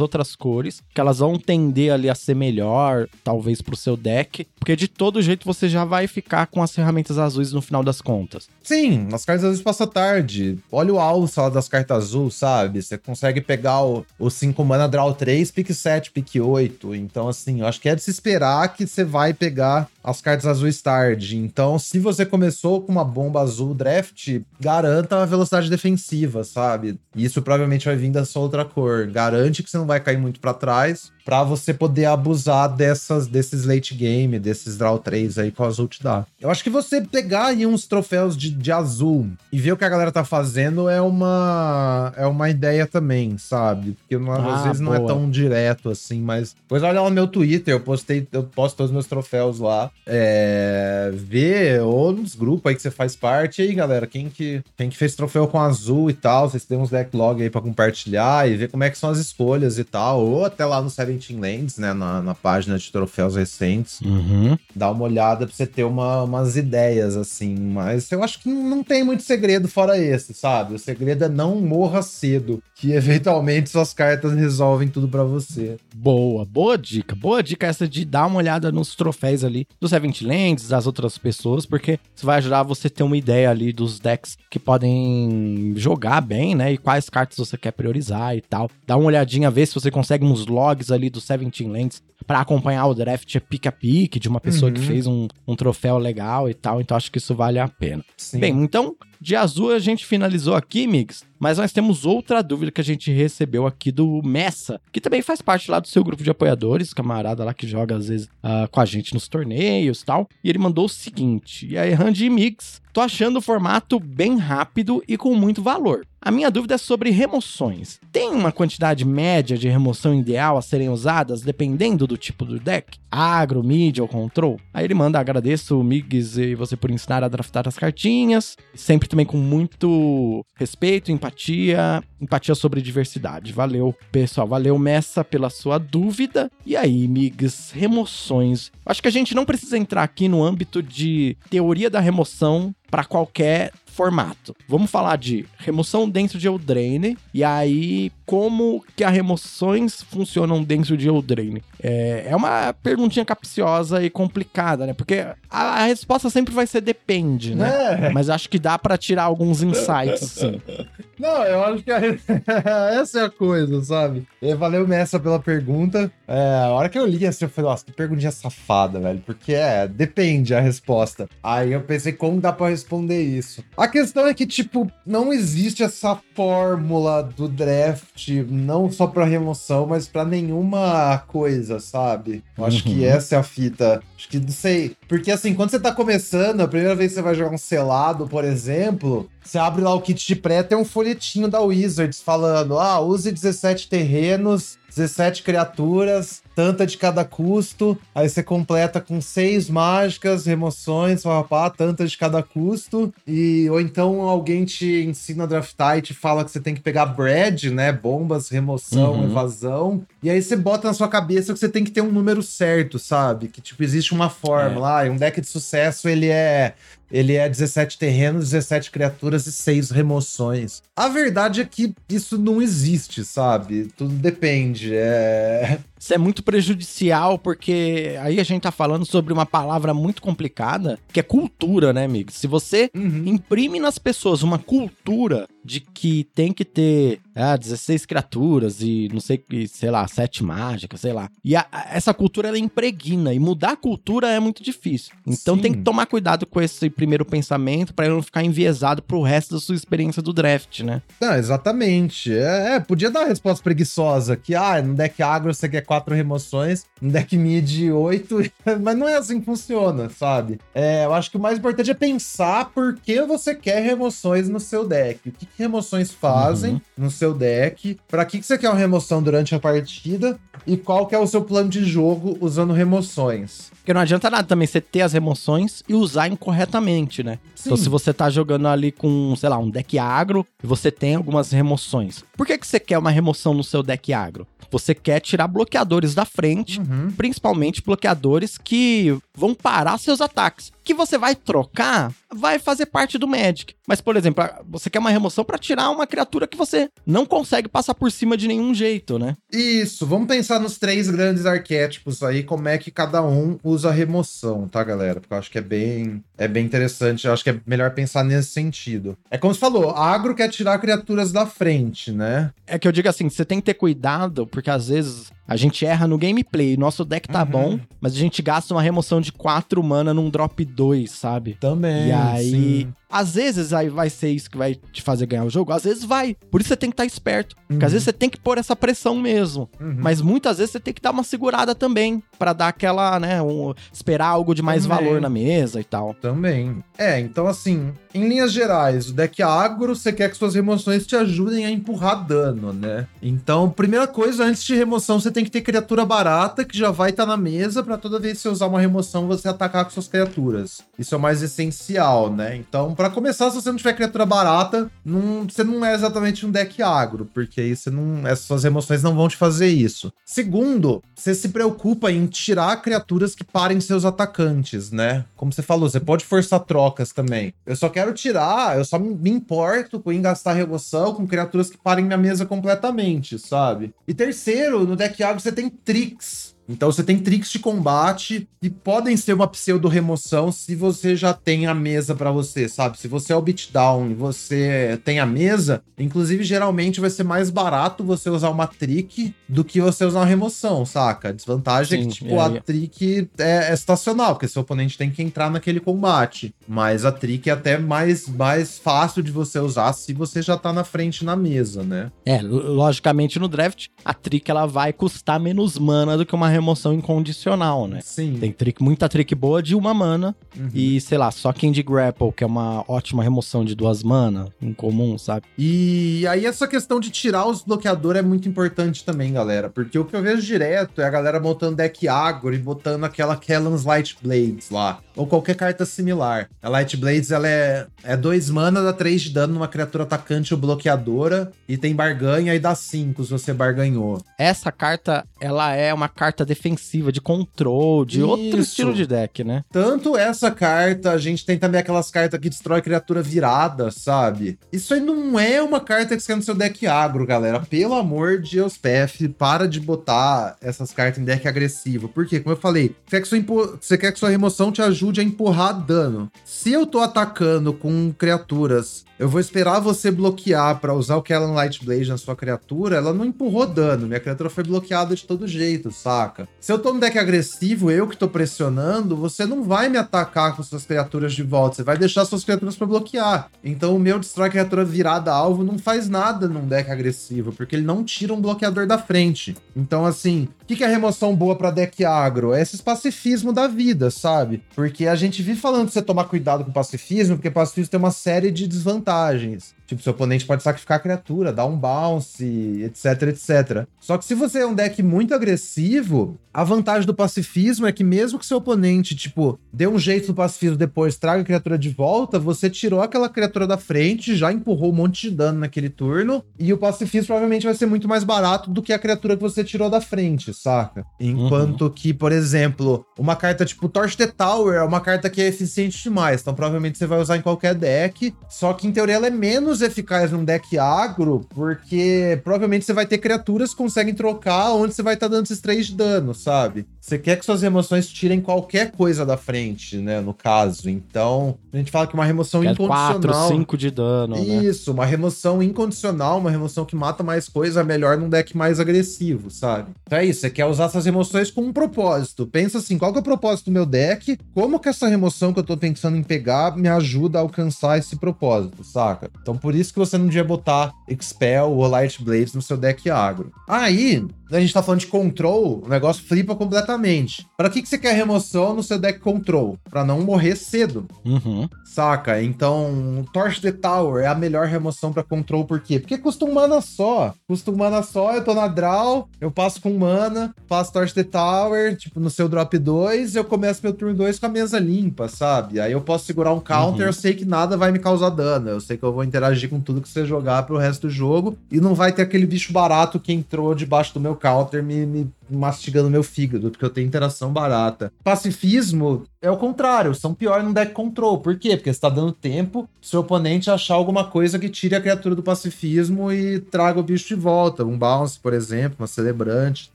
outras cores, que elas vão tender ali a ser melhor, talvez pro seu deck, porque de todo jeito você já vai ficar com as ferramentas azuis no final das contas. Sim, as cartas azuis passa tarde. Olha o alça das cartas azuis, sabe? Você consegue pegar o 5 mana draw 3, pick 7, pick 8. Então, assim, eu acho que é de se esperar que você vai pegar as cartas azuis tarde. Então, se você começou com uma bomba azul draft, garanta a velocidade defensiva, sabe? Isso provavelmente vai vir dessa outra cor. Garante que você não vai cair muito para trás para você poder abusar dessas desses late game, desses draw 3 aí que o azul te dá. Eu acho que você pegar aí uns troféus de, de azul e ver o que a galera tá fazendo é uma é uma ideia também, sabe? Porque ah, às vezes boa. não é tão direto assim, mas depois olha lá no meu Twitter, eu postei, eu posto todos os meus troféus lá. É, vê, ou nos grupos aí que você faz parte. E aí, galera, quem que, quem que fez troféu com azul e tal, vocês têm uns backlog aí pra compartilhar e ver como é que são as escolhas e tal. Ou até lá no Seventeen Lands, né, na, na página de troféus recentes. Uhum. Dá uma olhada pra você ter uma, umas ideias, assim. Mas eu acho que não tem muito segredo fora esse, sabe? O segredo é não morra cedo, que eventualmente suas cartas resolvem tudo para você. Boa, boa dica. Boa dica essa de dar uma olhada nos troféus ali do Seventh Lands, das outras pessoas, porque isso vai ajudar você a ter uma ideia ali dos decks que podem jogar bem, né? E quais cartas você quer priorizar e tal. Dá uma olhadinha, ver se você consegue uns logs ali do Seventeen Lands para acompanhar o draft pick a pick de uma pessoa uhum. que fez um, um troféu legal e tal. Então acho que isso vale a pena. Sim. Bem, então de azul a gente finalizou aqui, Migs, mas nós temos outra dúvida que a gente recebeu aqui do Messa, que também faz parte lá do seu grupo de apoiadores, camarada lá que joga às vezes uh, com a gente nos torneios e tal. E ele mandou o seguinte: E aí, Randy Migs, tô achando o formato bem rápido e com muito valor. A minha dúvida é sobre remoções. Tem uma quantidade média de remoção ideal a serem usadas dependendo do tipo do deck? Agro, mid ou control? Aí ele manda, agradeço o Migs e você por ensinar a draftar as cartinhas. Sempre também com muito respeito, empatia, empatia sobre diversidade. Valeu, pessoal. Valeu, Messa, pela sua dúvida. E aí, Migs, remoções. Acho que a gente não precisa entrar aqui no âmbito de teoria da remoção para qualquer formato. Vamos falar de remoção dentro de Eldraine e aí como que as remoções funcionam dentro de Eldraine. É, é uma perguntinha capciosa e complicada, né? Porque a, a resposta sempre vai ser depende, né? É. Mas acho que dá para tirar alguns insights, assim. Não, eu acho que a... essa é a coisa, sabe? E valeu, Messa, pela pergunta. É, a hora que eu li assim, eu falei, nossa, que perguntinha safada, velho. Porque é, depende a resposta. Aí eu pensei, como dá pra responder isso? A questão é que, tipo, não existe essa fórmula do draft, não só pra remoção, mas pra nenhuma coisa, sabe? Eu acho uhum. que essa é a fita. Acho que, não sei. Porque, assim, quando você tá começando, a primeira vez que você vai jogar um selado, por exemplo, você abre lá o kit de pré, tem um folhetinho da Wizards falando: ah, use 17 terrenos 17 criaturas, tanta de cada custo. Aí você completa com seis mágicas, remoções, papá, tanta de cada custo. E ou então alguém te ensina a draftar e te fala que você tem que pegar bread, né? Bombas, remoção, uhum. evasão. E aí você bota na sua cabeça que você tem que ter um número certo, sabe? Que tipo existe uma fórmula. É. Ah, um deck de sucesso ele é ele é 17 terrenos, 17 criaturas e 6 remoções. A verdade é que isso não existe, sabe? Tudo depende. É. Isso é muito prejudicial, porque aí a gente tá falando sobre uma palavra muito complicada, que é cultura, né, amigo? Se você uhum. imprime nas pessoas uma cultura de que tem que ter ah, 16 criaturas e não sei, sei lá, sete mágicas, sei lá. E a, essa cultura ela impregna e mudar a cultura é muito difícil. Então Sim. tem que tomar cuidado com esse primeiro pensamento para não ficar enviesado pro resto da sua experiência do draft, né? Não, exatamente. É, é, podia dar uma resposta preguiçosa que, ah, no deck agro você quer quatro remoções, no deck mid oito, mas não é assim que funciona, sabe? É, eu acho que o mais importante é pensar por que você quer remoções no seu deck. O que, que remoções fazem uhum. no seu deck, para que, que você quer uma remoção durante a partida e qual que é o seu plano de jogo usando remoções. Porque não adianta nada também você ter as remoções e usar incorretamente, né? Sim. Então, se você tá jogando ali com, sei lá, um deck agro e você tem algumas remoções, por que, que você quer uma remoção no seu deck agro? Você quer tirar bloqueadores da frente, uhum. principalmente bloqueadores que vão parar seus ataques. Que você vai trocar, vai fazer parte do Magic. Mas, por exemplo, você quer uma remoção para tirar uma criatura que você não consegue passar por cima de nenhum jeito, né? Isso, vamos pensar nos três grandes arquétipos aí, como é que cada um usa a remoção, tá, galera? Porque eu acho que é bem, é bem interessante, eu acho que é melhor pensar nesse sentido. É como você falou, agro quer tirar criaturas da frente, né? É que eu digo assim, você tem que ter cuidado, porque às vezes a gente erra no gameplay. Nosso deck tá uhum. bom, mas a gente gasta uma remoção de 4 mana num drop 2, sabe? Também. E aí, sim. Às vezes aí vai ser isso que vai te fazer ganhar o jogo, às vezes vai. Por isso você tem que estar tá esperto. Uhum. Porque às uhum. vezes você tem que pôr essa pressão mesmo. Uhum. Mas muitas vezes você tem que dar uma segurada também. para dar aquela, né? Um, esperar algo de mais também. valor na mesa e tal. Também. É, então assim, em linhas gerais, o deck agro, você quer que suas remoções te ajudem a empurrar dano, né? Então, primeira coisa, antes de remoção, você tem que ter criatura barata que já vai estar tá na mesa para toda vez que você usar uma remoção você atacar com suas criaturas. Isso é o mais essencial, né? Então, para começar, se você não tiver criatura barata, não, você não é exatamente um deck agro, porque aí você não, essas suas remoções não vão te fazer isso. Segundo, você se preocupa em tirar criaturas que parem seus atacantes, né? Como você falou, você pode forçar trocas também. Eu só quero tirar, eu só me importo com gastar remoção com criaturas que parem minha mesa completamente, sabe? E terceiro, no deck agro você tem Tricks então você tem tricks de combate que podem ser uma pseudo remoção se você já tem a mesa para você, sabe? Se você é o beatdown e você tem a mesa, inclusive geralmente vai ser mais barato você usar uma trick do que você usar uma remoção, saca? A desvantagem Sim, é que, tipo, é, a trick é, é, estacional, porque seu oponente tem que entrar naquele combate. Mas a trick é até mais, mais fácil de você usar se você já tá na frente na mesa, né? É, logicamente no draft, a trick ela vai custar menos mana do que uma remoção incondicional, né? Sim. Tem trick, muita trick boa de uma mana uhum. e, sei lá, só Candy Grapple, que é uma ótima remoção de duas mana, incomum, sabe? E aí essa questão de tirar os bloqueadores é muito importante também, galera, porque o que eu vejo direto é a galera botando deck agro e botando aquela Kellan's Light Blades lá, ou qualquer carta similar. A Light Blades, ela é, é dois mana, dá 3 de dano numa criatura atacante ou bloqueadora, e tem barganha e dá 5 se você barganhou. Essa carta, ela é uma carta carta defensiva, de control, de Isso. outro estilo de deck, né? Tanto essa carta, a gente tem também aquelas cartas que destrói criatura virada, sabe? Isso aí não é uma carta que você quer no seu deck agro, galera. Pelo amor de Deus, PF, para de botar essas cartas em deck agressivo. Porque, como eu falei, você quer, que sua você quer que sua remoção te ajude a empurrar dano. Se eu tô atacando com criaturas eu vou esperar você bloquear para usar o Kellan Lightblade na sua criatura, ela não empurrou dano. Minha criatura foi bloqueada de todo jeito, saca? Se eu tô no deck agressivo, eu que tô pressionando, você não vai me atacar com suas criaturas de volta. Você vai deixar suas criaturas para bloquear. Então o meu destrói criatura virada alvo não faz nada num deck agressivo, porque ele não tira um bloqueador da frente. Então, assim, que, que é remoção boa para deck agro? É esse pacifismo da vida, sabe? Porque a gente vive falando pra você tomar cuidado com pacifismo, porque pacifismo tem uma série de desvantagens vantagens. Tipo, seu oponente pode sacrificar a criatura, dar um bounce, etc, etc. Só que se você é um deck muito agressivo, a vantagem do pacifismo é que mesmo que seu oponente, tipo, dê um jeito no pacifismo depois, traga a criatura de volta, você tirou aquela criatura da frente, já empurrou um monte de dano naquele turno, e o pacifismo provavelmente vai ser muito mais barato do que a criatura que você tirou da frente, saca? Enquanto uhum. que, por exemplo, uma carta tipo Torch the Tower é uma carta que é eficiente demais, então provavelmente você vai usar em qualquer deck, só que em teoria ela é menos eficaz num deck agro, porque provavelmente você vai ter criaturas que conseguem trocar onde você vai estar tá dando esses 3 de dano, sabe? Você quer que suas remoções tirem qualquer coisa da frente, né? No caso. Então, a gente fala que uma remoção é incondicional. 4, 5 de dano. Né? Isso, né? uma remoção incondicional, uma remoção que mata mais coisa, é melhor num deck mais agressivo, sabe? Então é isso, você quer usar essas remoções com um propósito. Pensa assim, qual que é o propósito do meu deck? Como que essa remoção que eu tô pensando em pegar me ajuda a alcançar esse propósito, saca? Então por isso que você não devia botar Expel ou Light Blades no seu deck agro. Aí, a gente tá falando de control, o negócio flipa completamente. Para que, que você quer remoção no seu deck control? Para não morrer cedo. Uhum. Saca? Então, Torch the Tower é a melhor remoção para control, por quê? Porque custa um mana só. Custa um mana só, eu tô na draw, eu passo com mana, faço Torch the Tower, tipo, no seu drop 2, eu começo meu turno 2 com a mesa limpa, sabe? Aí eu posso segurar um counter, uhum. eu sei que nada vai me causar dano. Eu sei que eu vou interagir com tudo que você jogar pro resto do jogo e não vai ter aquele bicho barato que entrou debaixo do meu counter me, me mastigando meu fígado, porque eu tenho interação barata. Pacifismo é o contrário, são pior no deck control. Por quê? Porque você tá dando tempo pro seu oponente achar alguma coisa que tire a criatura do pacifismo e traga o bicho de volta. Um bounce, por exemplo, uma celebrante e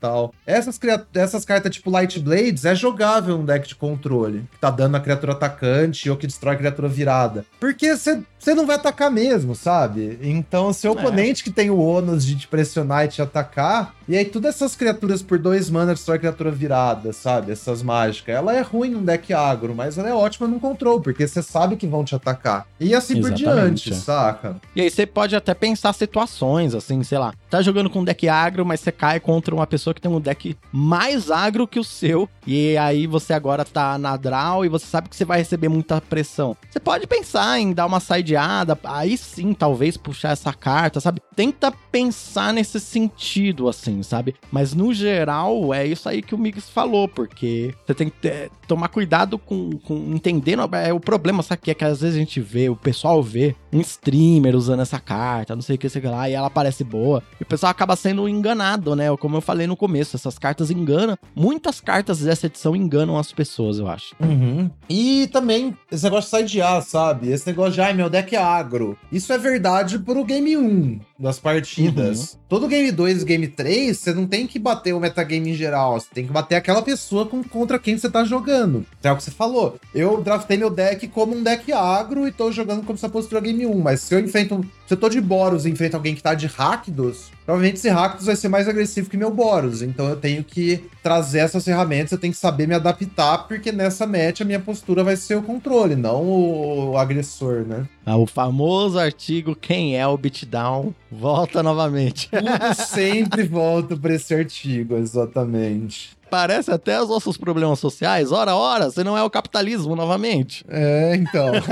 tal. Essas, essas cartas tipo Light Blades é jogável no deck de controle, que tá dando a criatura atacante ou que destrói a criatura virada. Porque você não vai atacar mesmo, sabe? Então, seu é. oponente que tem o ônus de te pressionar e te atacar, e aí todas essas criaturas por dois mana destrói criatura virada, sabe? Essas mágicas. Ela é ruim num deck agro, mas ela é ótima no control, porque você sabe que vão te atacar. E assim Exatamente. por diante, saca? E aí você pode até pensar situações, assim, sei lá, tá jogando com um deck agro, mas você cai contra uma pessoa que tem um deck mais agro que o seu, e aí você agora tá na draw e você sabe que você vai receber muita pressão. Você pode pensar em dar uma sideada, aí sim, talvez puxar essa carta, sabe? Tenta pensar nesse sentido, assim, sabe? Mas no geral, é isso aí que o Mix falou, porque você tem que ter, tomar cuidado com, com entendendo é, o problema, sabe que é que às vezes a gente vê, o pessoal vê um streamer usando essa carta, não sei o que, sei lá, e ela parece boa, e o pessoal acaba sendo enganado, né? Como eu falei no começo, essas cartas enganam, muitas cartas dessa edição enganam as pessoas, eu acho. Uhum. E também esse negócio de side A, sabe? Esse negócio de, ai, meu deck é agro. Isso é verdade pro game 1 das partidas. Uhum. Todo game 2 e game 3, você não tem que bater o metagame em geral, você tem que bater aquela pessoa com, contra quem você tá jogando. É o que você falou. Eu draftei meu deck como um deck agro e tô jogando como se a postura game 1, mas se eu enfrento se eu tô de Boros e enfrento alguém que tá de Rakdos, provavelmente esse Rakdos vai ser mais agressivo que meu Boros. Então eu tenho que trazer essas ferramentas, eu tenho que saber me adaptar, porque nessa match a minha postura vai ser o controle, não o, agressor, né? Ah, o famoso artigo Quem é o Beatdown volta novamente. Tudo sempre volta pra esse artigo, exatamente. Parece até os nossos problemas sociais. Ora, ora, você não é o capitalismo novamente. É, então.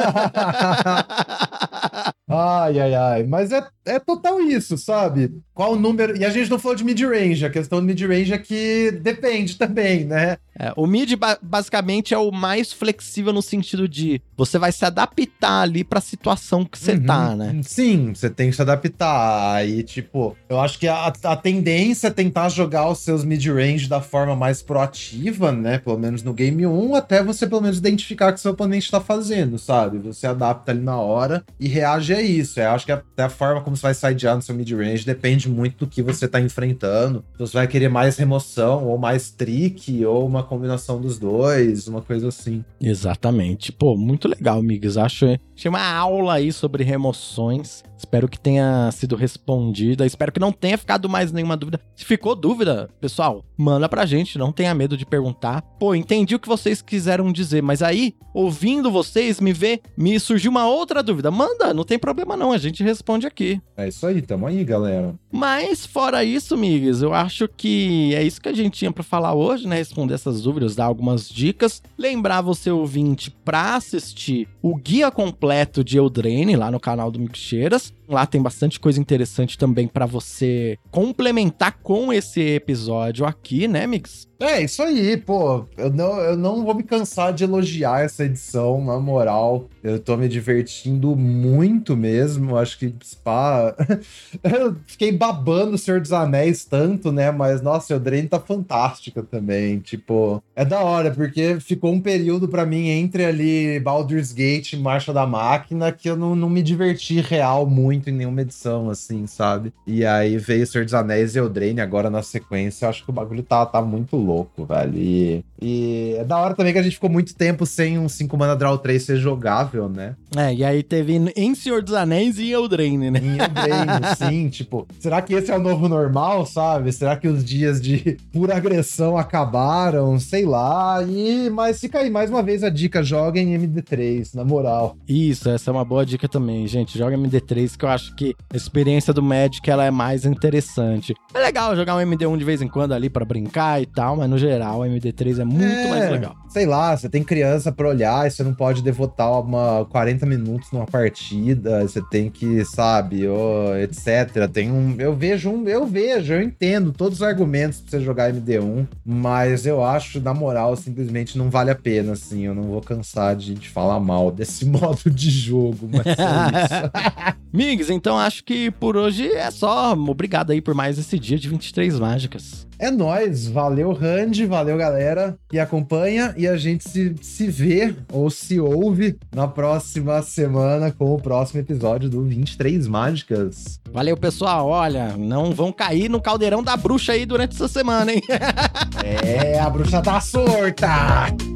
ai, ai, ai. Mas é, é total isso, sabe? Qual o número. E a gente não falou de mid-range. A questão do mid-range é que depende também, né? É, o mid basicamente é o mais flexível no sentido de você vai se adaptar ali pra situação que você uhum. tá, né? Sim, você tem que se adaptar. Aí, tipo, eu acho que a, a tendência é tentar jogar os seus mid-range da forma mais proativa, né? Pelo menos no game 1, até você pelo menos identificar o que seu oponente tá fazendo, sabe? Você adapta ali na hora e reage a isso. Eu acho que até a forma como você vai sidear no seu mid-range depende muito do que você tá enfrentando. Você vai querer mais remoção, ou mais trick, ou uma combinação dos dois, uma coisa assim. Exatamente. Pô, muito legal, amigos. Acho tinha uma aula aí sobre remoções. Espero que tenha sido respondida. Espero que não tenha ficado mais nenhuma dúvida. Se ficou dúvida, pessoal, manda pra gente. Não tenha medo de perguntar. Pô, entendi o que vocês quiseram dizer, mas aí, ouvindo vocês, me vê, me surgiu uma outra dúvida. Manda, não tem problema não, a gente responde aqui. É isso aí, tamo aí, galera. Mas fora isso, amigos, eu acho que é isso que a gente tinha para falar hoje, né? Responder essas dúvidas, dar algumas dicas. Lembrar você ouvinte para assistir o guia completo de Eldraine lá no canal do Mixeiras. just Lá tem bastante coisa interessante também para você complementar com esse episódio aqui, né, Mix? É, isso aí, pô. Eu não, eu não vou me cansar de elogiar essa edição, na moral. Eu tô me divertindo muito mesmo. Acho que Spa. eu fiquei babando o Senhor dos Anéis tanto, né? Mas, nossa, o Drain tá fantástica também. Tipo, é da hora, porque ficou um período para mim entre ali Baldur's Gate e Marcha da Máquina que eu não, não me diverti real muito em nenhuma edição, assim, sabe? E aí veio o Senhor dos Anéis e Eldraine agora na sequência. Eu acho que o bagulho tá, tá muito louco, velho. E, e é da hora também que a gente ficou muito tempo sem um 5 mana draw 3 ser jogável, né? É, e aí teve em Senhor dos Anéis e Eldraine, né? Em Eldraine, sim. Tipo, será que esse é o novo normal, sabe? Será que os dias de pura agressão acabaram? Sei lá. E, mas fica aí mais uma vez a dica: joguem MD3, na moral. Isso, essa é uma boa dica também, gente. Joga MD3, que eu acho que a experiência do Magic ela é mais interessante. É legal jogar um MD1 de vez em quando ali para brincar e tal, mas no geral o MD3 é muito é, mais legal. Sei lá, você tem criança para olhar e você não pode devotar uma 40 minutos numa partida, você tem que, sabe, oh, etc. Tem um, eu vejo um, eu vejo, eu entendo todos os argumentos para você jogar MD1, mas eu acho, na moral, simplesmente não vale a pena, assim. Eu não vou cansar de, de falar mal desse modo de jogo, mas é isso. Então acho que por hoje é só. Obrigado aí por mais esse dia de 23 mágicas. É nós, valeu Randy, valeu galera que acompanha e a gente se, se vê ou se ouve na próxima semana com o próximo episódio do 23 Mágicas. Valeu pessoal, olha, não vão cair no caldeirão da bruxa aí durante essa semana, hein? é, a bruxa tá sorta!